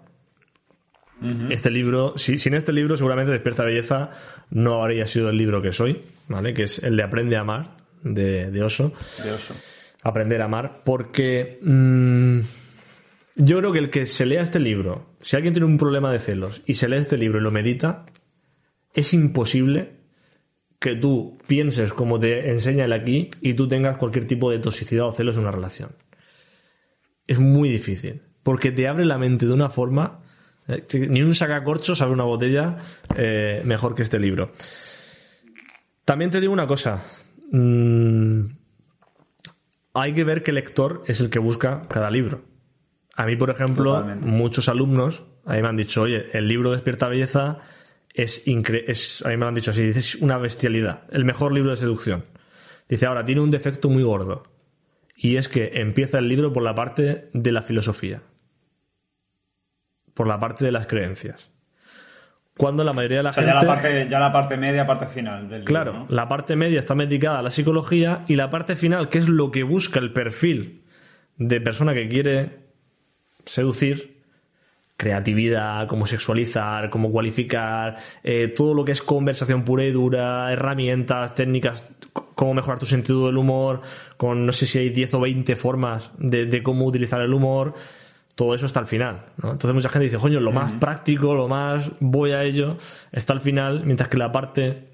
[SPEAKER 2] Este libro, si, sin este libro, seguramente Despierta Belleza no habría sido el libro que soy, ¿vale? Que es el de Aprende a Amar, de, de Oso.
[SPEAKER 1] de oso.
[SPEAKER 2] Aprender a amar, porque mm, yo creo que el que se lea este libro, si alguien tiene un problema de celos y se lee este libro y lo medita, es imposible que tú pienses como te enseña él aquí y tú tengas cualquier tipo de toxicidad o celos en una relación. Es muy difícil, porque te abre la mente de una forma ni un sacacorchos sabe una botella eh, mejor que este libro. También te digo una cosa. mm, hay que ver qué lector es el que busca cada libro. A mí, por ejemplo,
[SPEAKER 1] Totalmente.
[SPEAKER 2] muchos alumnos a mí me han dicho, oye, el libro Despierta Belleza es, incre es a mí me lo han dicho así, dice, es una bestialidad, el mejor libro de seducción. Dice, ahora, tiene un defecto muy gordo. Y es que empieza el libro por la parte de la filosofía. Por la parte de las creencias. Cuando la mayoría de la
[SPEAKER 1] O sea,
[SPEAKER 2] gente...
[SPEAKER 1] ya la, parte, ya la parte media, parte final del libro,
[SPEAKER 2] Claro,
[SPEAKER 1] ¿no?
[SPEAKER 2] la parte media está medicada a la psicología y la parte final, que es lo que busca el perfil de persona que quiere seducir, creatividad, cómo sexualizar, cómo cualificar, eh, todo lo que es conversación pura y dura, herramientas, técnicas, cómo mejorar tu sentido del humor, con no sé si hay 10 o 20 formas de, de cómo utilizar el humor, todo eso está al final. ¿no? Entonces mucha gente dice, coño, lo más práctico, lo más voy a ello, está al final, mientras que la parte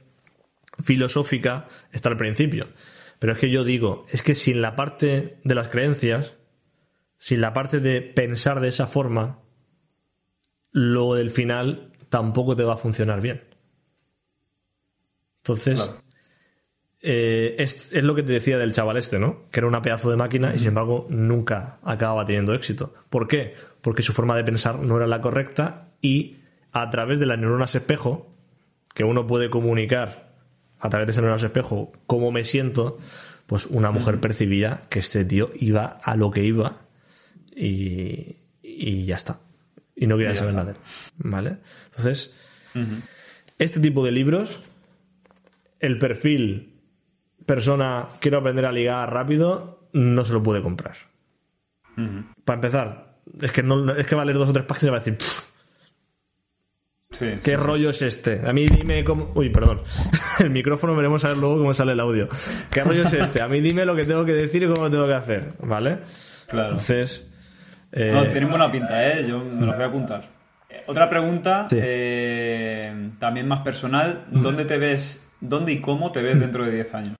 [SPEAKER 2] filosófica está al principio. Pero es que yo digo, es que sin la parte de las creencias, sin la parte de pensar de esa forma, lo del final tampoco te va a funcionar bien. Entonces,
[SPEAKER 1] Claro.
[SPEAKER 2] Eh, es, es lo que te decía del chaval este, ¿no? Que era una pedazo de máquina y sin embargo nunca acababa teniendo éxito. ¿Por qué? Porque su forma de pensar no era la correcta y a través de las neuronas espejo, que uno puede comunicar a través de esas neuronas espejo cómo me siento, pues una mujer percibía que este tío iba a lo que iba y, y ya está. Y no quería
[SPEAKER 1] Y
[SPEAKER 2] saber
[SPEAKER 1] está.
[SPEAKER 2] nada de él. ¿Vale? Entonces, este tipo de libros, el perfil persona quiero aprender a ligar rápido, no se lo puede comprar. Para empezar, es que no es que va a leer dos o tres páginas y va a decir, "Pff,
[SPEAKER 1] Sí,
[SPEAKER 2] ¿qué
[SPEAKER 1] sí,
[SPEAKER 2] rollo es este? A mí dime cómo. Uy, perdón. El micrófono veremos a ver luego cómo sale el audio. ¿Qué rollo es este? A mí dime lo que tengo que decir y cómo lo tengo que hacer, ¿vale?
[SPEAKER 1] Claro.
[SPEAKER 2] Entonces. eh,
[SPEAKER 1] No, tienen buena pinta, ¿eh? Yo me los voy a apuntar. Eh, Otra pregunta, eh, también más personal. ¿Dónde te ves, dónde y cómo te ves dentro de 10 años?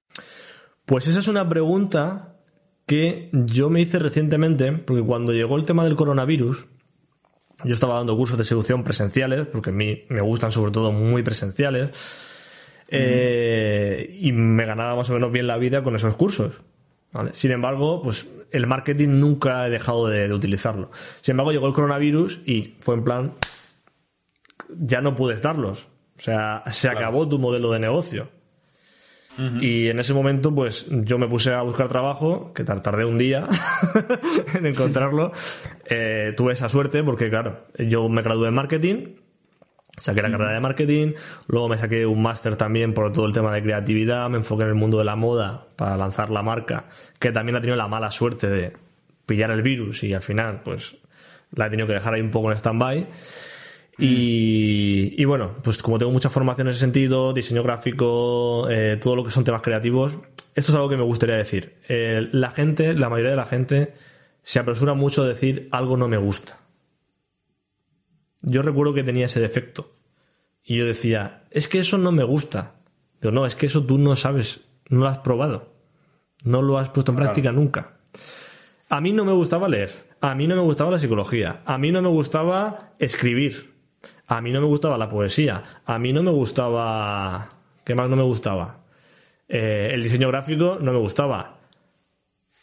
[SPEAKER 2] Pues esa es una pregunta que yo me hice recientemente, porque cuando llegó el tema del coronavirus, yo estaba dando cursos de seducción presenciales, porque a mí me gustan sobre todo muy presenciales, eh, y me ganaba más o menos bien la vida con esos cursos. ¿vale? Sin embargo, pues el marketing nunca he dejado de, de utilizarlo. Sin embargo, llegó el coronavirus y fue en plan, ya no puedes darlos. O sea, se acabó tu modelo de negocio. Y en ese momento, pues yo me puse a buscar trabajo, que tar- tardé un día en encontrarlo. Eh, tuve esa suerte porque, claro, yo me gradué en marketing, saqué la carrera de marketing, luego me saqué un máster también por todo el tema de creatividad, me enfoqué en el mundo de la moda para lanzar la marca, que también ha tenido la mala suerte de pillar el virus y al final, pues la he tenido que dejar ahí un poco en stand-by. Y, y bueno, pues como tengo mucha formación en ese sentido, diseño gráfico, eh, todo lo que son temas creativos, esto es algo que me gustaría decir. Eh, la gente, la mayoría de la gente, se apresura mucho a decir algo no me gusta. Yo recuerdo que tenía ese defecto. Y yo decía, es que eso no me gusta. Digo, no, es que eso tú no sabes, no lo has probado. No lo has puesto en
[SPEAKER 1] Claro.
[SPEAKER 2] práctica nunca. A mí no me gustaba leer, a mí no me gustaba la psicología, a mí no me gustaba escribir, a mí no me gustaba la poesía, a mí no me gustaba... ¿Qué más no me gustaba? Eh, el diseño gráfico no me gustaba.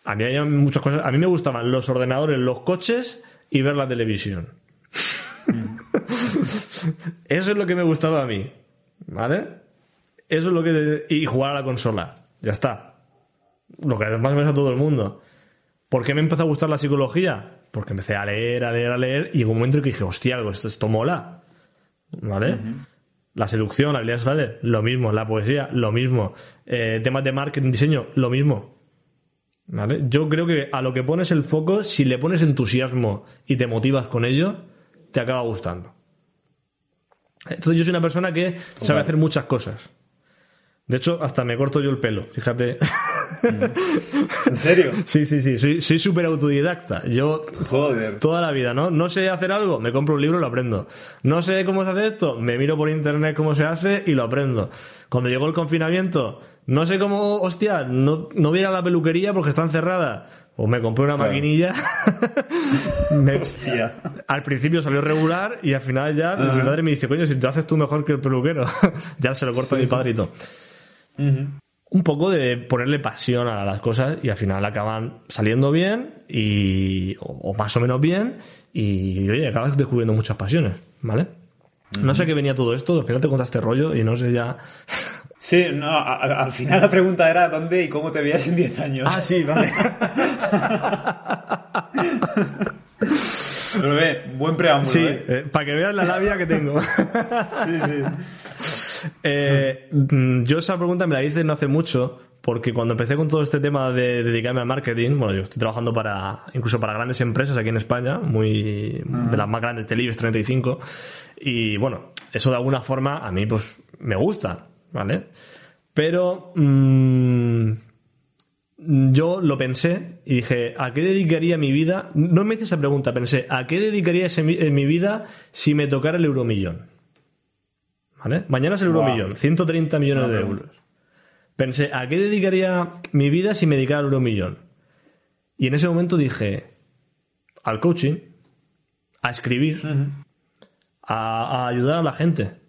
[SPEAKER 2] A mí había muchas cosas. A mí me gustaban los ordenadores, los coches y ver la televisión. Eso es lo que me gustaba a mí. ¿Vale? Eso es lo que. Y jugar a la consola. Ya está. Lo que más o menos a todo el mundo. ¿Por qué me empezó a gustar la psicología? Porque empecé a leer, a leer, a leer, y llegó un momento en que dije, hostia, esto, esto mola. ¿Vale? La seducción, habilidades sociales, lo mismo. La poesía, lo mismo. Eh, temas de marketing, diseño, lo mismo. ¿Vale? Yo creo que a lo que pones el foco, si le pones entusiasmo y te motivas con ello, te acaba gustando. Entonces yo soy una persona que sabe hacer muchas cosas. De hecho, hasta me corto yo el pelo, fíjate.
[SPEAKER 1] ¿En serio?
[SPEAKER 2] sí, sí, sí, soy súper autodidacta. Yo
[SPEAKER 1] Joder.
[SPEAKER 2] toda la vida, ¿no? No sé hacer algo, me compro un libro y lo aprendo. No sé cómo se hace esto, me miro por internet cómo se hace y lo aprendo. Cuando llegó el confinamiento, no sé cómo, hostia, no, no voy a ir a la peluquería porque están cerradas. Pues me compré una
[SPEAKER 1] Claro.
[SPEAKER 2] maquinilla. Me-
[SPEAKER 1] Hostia.
[SPEAKER 2] al principio salió regular y al final ya mi madre me dice, coño, si tú haces tú mejor que el peluquero. ya se lo corta a mi padre y todo. Un poco de ponerle pasión a las cosas y al final acaban saliendo bien y, o, o más o menos bien y oye, acabas descubriendo muchas pasiones, ¿vale? No sé qué venía todo esto, al final te contaste rollo y no sé ya...
[SPEAKER 1] Sí, no, a- a- al final la pregunta era dónde y cómo te veías en 10 años.
[SPEAKER 2] Ah, sí, vale.
[SPEAKER 1] Pero ve, buen preámbulo,
[SPEAKER 2] sí,
[SPEAKER 1] ¿eh?
[SPEAKER 2] eh, para que veas la labia que tengo.
[SPEAKER 1] Sí, sí.
[SPEAKER 2] Eh, mm, yo esa pregunta me la hice no hace mucho, porque cuando empecé con todo este tema de dedicarme al marketing, bueno, yo estoy trabajando para, incluso para grandes empresas aquí en España, muy, de las más grandes, Telibes 35, y bueno, eso de alguna forma a mí pues me gusta, ¿vale? Pero mm, yo lo pensé y dije, ¿a qué dedicaría mi vida? No me hice esa pregunta, pensé, ¿a qué dedicaría ese mi- en mi vida si me tocara el euromillón? ¿Vale? Mañana es el
[SPEAKER 1] Wow.
[SPEAKER 2] euromillón, 130 millones de euros. Pensé, ¿a qué dedicaría mi vida si me dedicara al euromillón? Y en ese momento dije, al coaching, a escribir, a, a ayudar a la gente.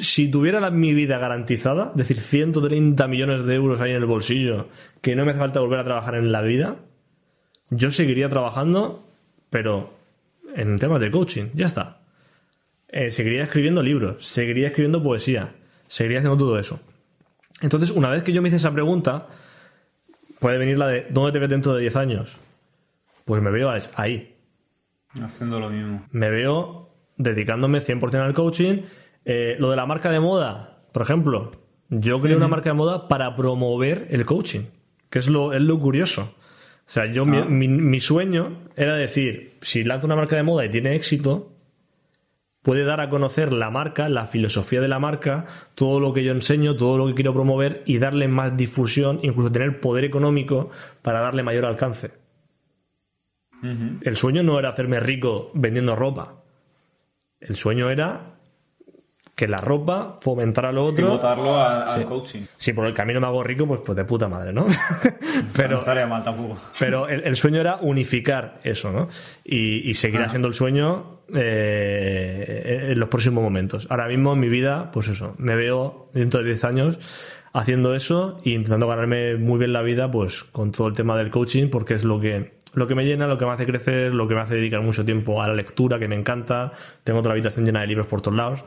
[SPEAKER 2] Si tuviera la- mi vida garantizada, es decir, 130 millones de euros ahí en el bolsillo, que no me hace falta volver a trabajar en la vida, yo seguiría trabajando, pero en temas de coaching, ya está. Eh, seguiría escribiendo libros, seguiría escribiendo poesía, seguiría haciendo todo eso. Entonces, una vez que yo me hice esa pregunta, puede venir la de ¿dónde te ves dentro de 10 años? Pues me veo ahí.
[SPEAKER 1] Haciendo lo mismo.
[SPEAKER 2] Me veo dedicándome 100% al coaching. Eh, lo de la marca de moda, por ejemplo. Yo creé una marca de moda para promover el coaching, que es lo, es lo curioso. O sea, yo mi-
[SPEAKER 1] Ah.
[SPEAKER 2] mi, mi sueño era decir, si lanzo una marca de moda y tiene éxito, puede dar a conocer la marca, la filosofía de la marca, todo lo que yo enseño, todo lo que quiero promover y darle más difusión, incluso tener poder económico para darle mayor alcance. El sueño no era hacerme rico vendiendo ropa. El sueño era que la ropa fomentara lo otro.
[SPEAKER 1] Pivotarlo a- al coaching.
[SPEAKER 2] Si por el camino me hago rico, pues, pues de puta madre, ¿no?
[SPEAKER 1] no
[SPEAKER 2] pero,
[SPEAKER 1] estaría mal tampoco.
[SPEAKER 2] pero el, el sueño era unificar eso, ¿no? Y, y seguirá siendo el sueño eh, en los próximos momentos. Ahora mismo en mi vida, pues eso, me veo dentro de 10 años haciendo eso e intentando ganarme muy bien la vida, pues con todo el tema del coaching, porque es lo que lo que me llena, lo que me hace crecer, lo que me hace dedicar mucho tiempo a la lectura, que me encanta. Tengo otra habitación llena de libros por todos lados.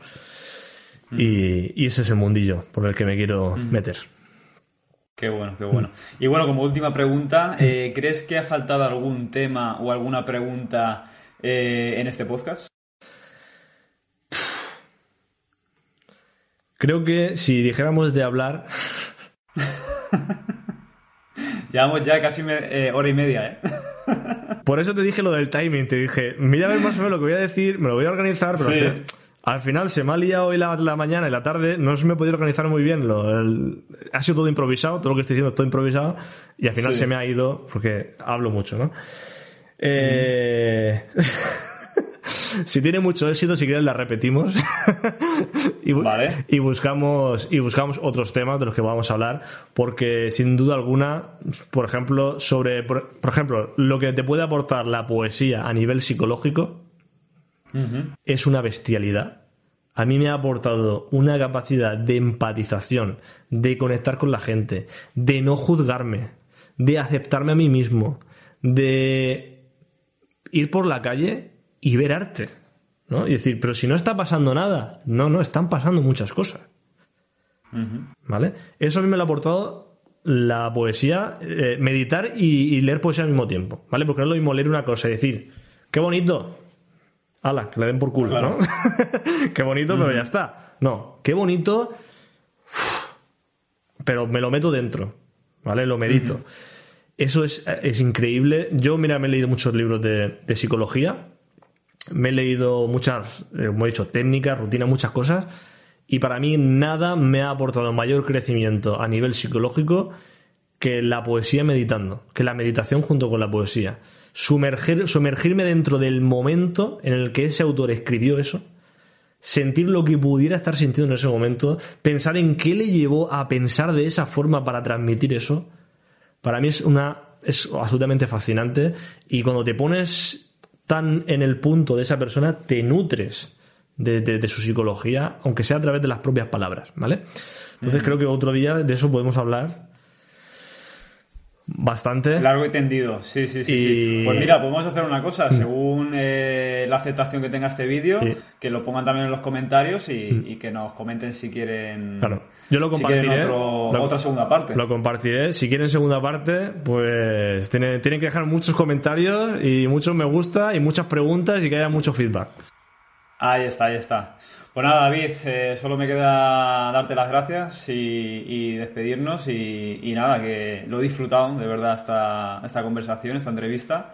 [SPEAKER 2] Y, y ese es el mundillo por el que me quiero meter.
[SPEAKER 1] Qué bueno, qué bueno. Y bueno, como última pregunta, eh, ¿crees que ha faltado algún tema o alguna pregunta eh, en este podcast?
[SPEAKER 2] Creo que si dijéramos de hablar,
[SPEAKER 1] Llevamos ya casi me- eh, hora y media, ¿eh?
[SPEAKER 2] por eso te dije lo del timing, te dije, mira a ver más o menos lo que voy a decir, me lo voy a organizar, pero
[SPEAKER 1] Sí.
[SPEAKER 2] Al final se me ha liado hoy la, la mañana y la tarde, no se me he podido organizar muy bien, lo- el- ha sido todo improvisado, todo lo que estoy diciendo es todo improvisado, y al final
[SPEAKER 1] Sí.
[SPEAKER 2] se me ha ido, porque hablo mucho, ¿no? Eh... si tiene mucho éxito, si quieres la repetimos y, bu-
[SPEAKER 1] Vale.
[SPEAKER 2] y buscamos y buscamos otros temas de los que vamos a hablar, porque sin duda alguna, por ejemplo, sobre por, por ejemplo, lo que te puede aportar la poesía a nivel psicológico es una bestialidad. A mí me ha aportado una capacidad de empatización, de conectar con la gente, de no juzgarme, de aceptarme a mí mismo, de ir por la calle y ver arte. ¿no? Y decir, pero si no está pasando nada. No, no, están pasando muchas cosas. ¿Vale? Eso a mí me lo ha aportado la poesía, eh, meditar y, y leer poesía al mismo tiempo. ¿Vale? Porque no es lo mismo leer una cosa y decir, qué bonito. Ala, que le den por culo,
[SPEAKER 1] Claro.
[SPEAKER 2] ¿no? qué bonito, pero ya está. No, qué bonito, pero me lo meto dentro. ¿Vale? Lo medito. Eso es, es increíble. Yo, mira, me he leído muchos libros de, de psicología. Me he leído muchas, eh, como he dicho, técnicas, rutinas, muchas cosas. Y para mí nada me ha aportado mayor crecimiento a nivel psicológico que la poesía meditando, que la meditación junto con la poesía. Sumergir, sumergirme dentro del momento en el que ese autor escribió eso, sentir lo que pudiera estar sintiendo en ese momento, pensar en qué le llevó a pensar de esa forma para transmitir eso, para mí es una es absolutamente fascinante y cuando te pones tan en el punto de esa persona te nutres de, de- de su psicología aunque sea a través de las propias palabras vale entonces creo que otro día de eso podemos hablar bastante
[SPEAKER 1] Largo y tendido, sí, sí, sí.
[SPEAKER 2] Y-
[SPEAKER 1] sí. Pues mira, podemos hacer una cosa, según eh, la aceptación que tenga este vídeo,
[SPEAKER 2] Sí.
[SPEAKER 1] que lo pongan también en los comentarios y, y que nos comenten si quieren,
[SPEAKER 2] Claro. Yo lo
[SPEAKER 1] si
[SPEAKER 2] compartiré.
[SPEAKER 1] otro-
[SPEAKER 2] Lo-
[SPEAKER 1] otra segunda parte.
[SPEAKER 2] Lo compartiré. Si quieren segunda parte, pues tiene- tienen que dejar muchos comentarios y muchos me gusta y muchas preguntas y que haya mucho feedback.
[SPEAKER 1] Ahí está, ahí está. Pues nada, David, eh, solo me queda darte las gracias y, y despedirnos y, y nada, que lo he disfrutado de verdad esta, esta conversación, esta entrevista.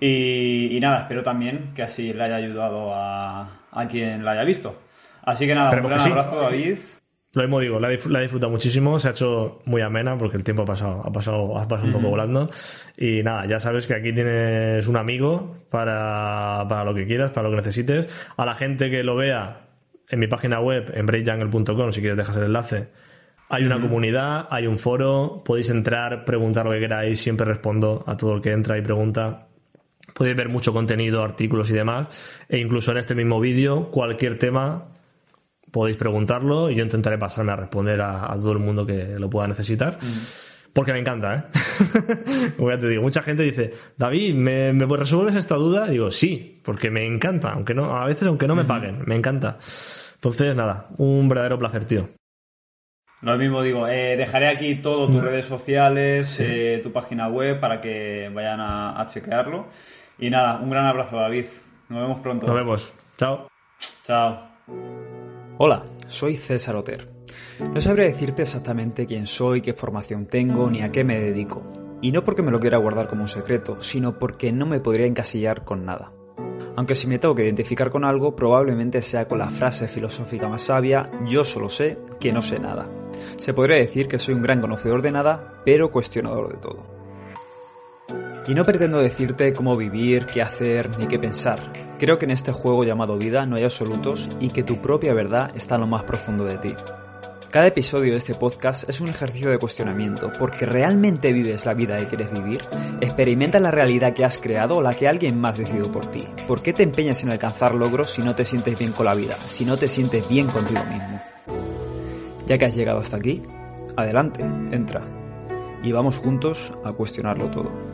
[SPEAKER 1] Y, y nada, espero también que así le haya ayudado a, a quien la haya visto. Así que nada, un gran
[SPEAKER 2] sí.
[SPEAKER 1] abrazo, David.
[SPEAKER 2] Lo mismo digo, la, la he disfrutado muchísimo, se ha hecho muy amena porque el tiempo ha pasado, ha pasado, ha pasado un poco volando. Y nada, ya sabes que aquí tienes un amigo para, para lo que quieras, para lo que necesites. A la gente que lo vea en mi página web, en breakjungle.com, si quieres dejas el enlace. Hay una comunidad, hay un foro, podéis entrar, preguntar lo que queráis, siempre respondo a todo el que entra y pregunta. Podéis ver mucho contenido, artículos y demás. E incluso en este mismo vídeo, cualquier tema podéis preguntarlo y yo intentaré pasarme a responder a, a todo el mundo que lo pueda necesitar. Porque me encanta, ¿eh? Como ya te digo, mucha gente dice, David, ¿me, me resuelves esta duda? Digo, sí, porque me encanta, aunque no, a veces aunque no me paguen, me encanta. Entonces, nada, un verdadero placer, tío.
[SPEAKER 1] Lo mismo digo, eh, dejaré aquí todo, tus redes sociales, eh, tu página web para que vayan a, a chequearlo. Y nada, un gran abrazo, David. Nos vemos pronto.
[SPEAKER 2] Nos vemos. Chao.
[SPEAKER 1] Chao.
[SPEAKER 3] Hola, soy César Oter. No sabré decirte exactamente quién soy, qué formación tengo, ni a qué me dedico. Y no porque me lo quiera guardar como un secreto, sino porque no me podría encasillar con nada. Aunque si me tengo que identificar con algo, probablemente sea con la frase filosófica más sabia, yo solo sé que no sé nada. Se podría decir que soy un gran conocedor de nada, pero cuestionador de todo. Y no pretendo decirte cómo vivir, qué hacer, ni qué pensar. Creo que en este juego llamado vida no hay absolutos y que tu propia verdad está en lo más profundo de ti. Cada episodio de este podcast es un ejercicio de cuestionamiento, porque realmente vives la vida que quieres vivir, experimentas la realidad que has creado o la que alguien más decidió por ti. ¿Por qué te empeñas en alcanzar logros si no te sientes bien con la vida, si no te sientes bien contigo mismo? Ya que has llegado hasta aquí, adelante, entra. Y vamos juntos a cuestionarlo todo.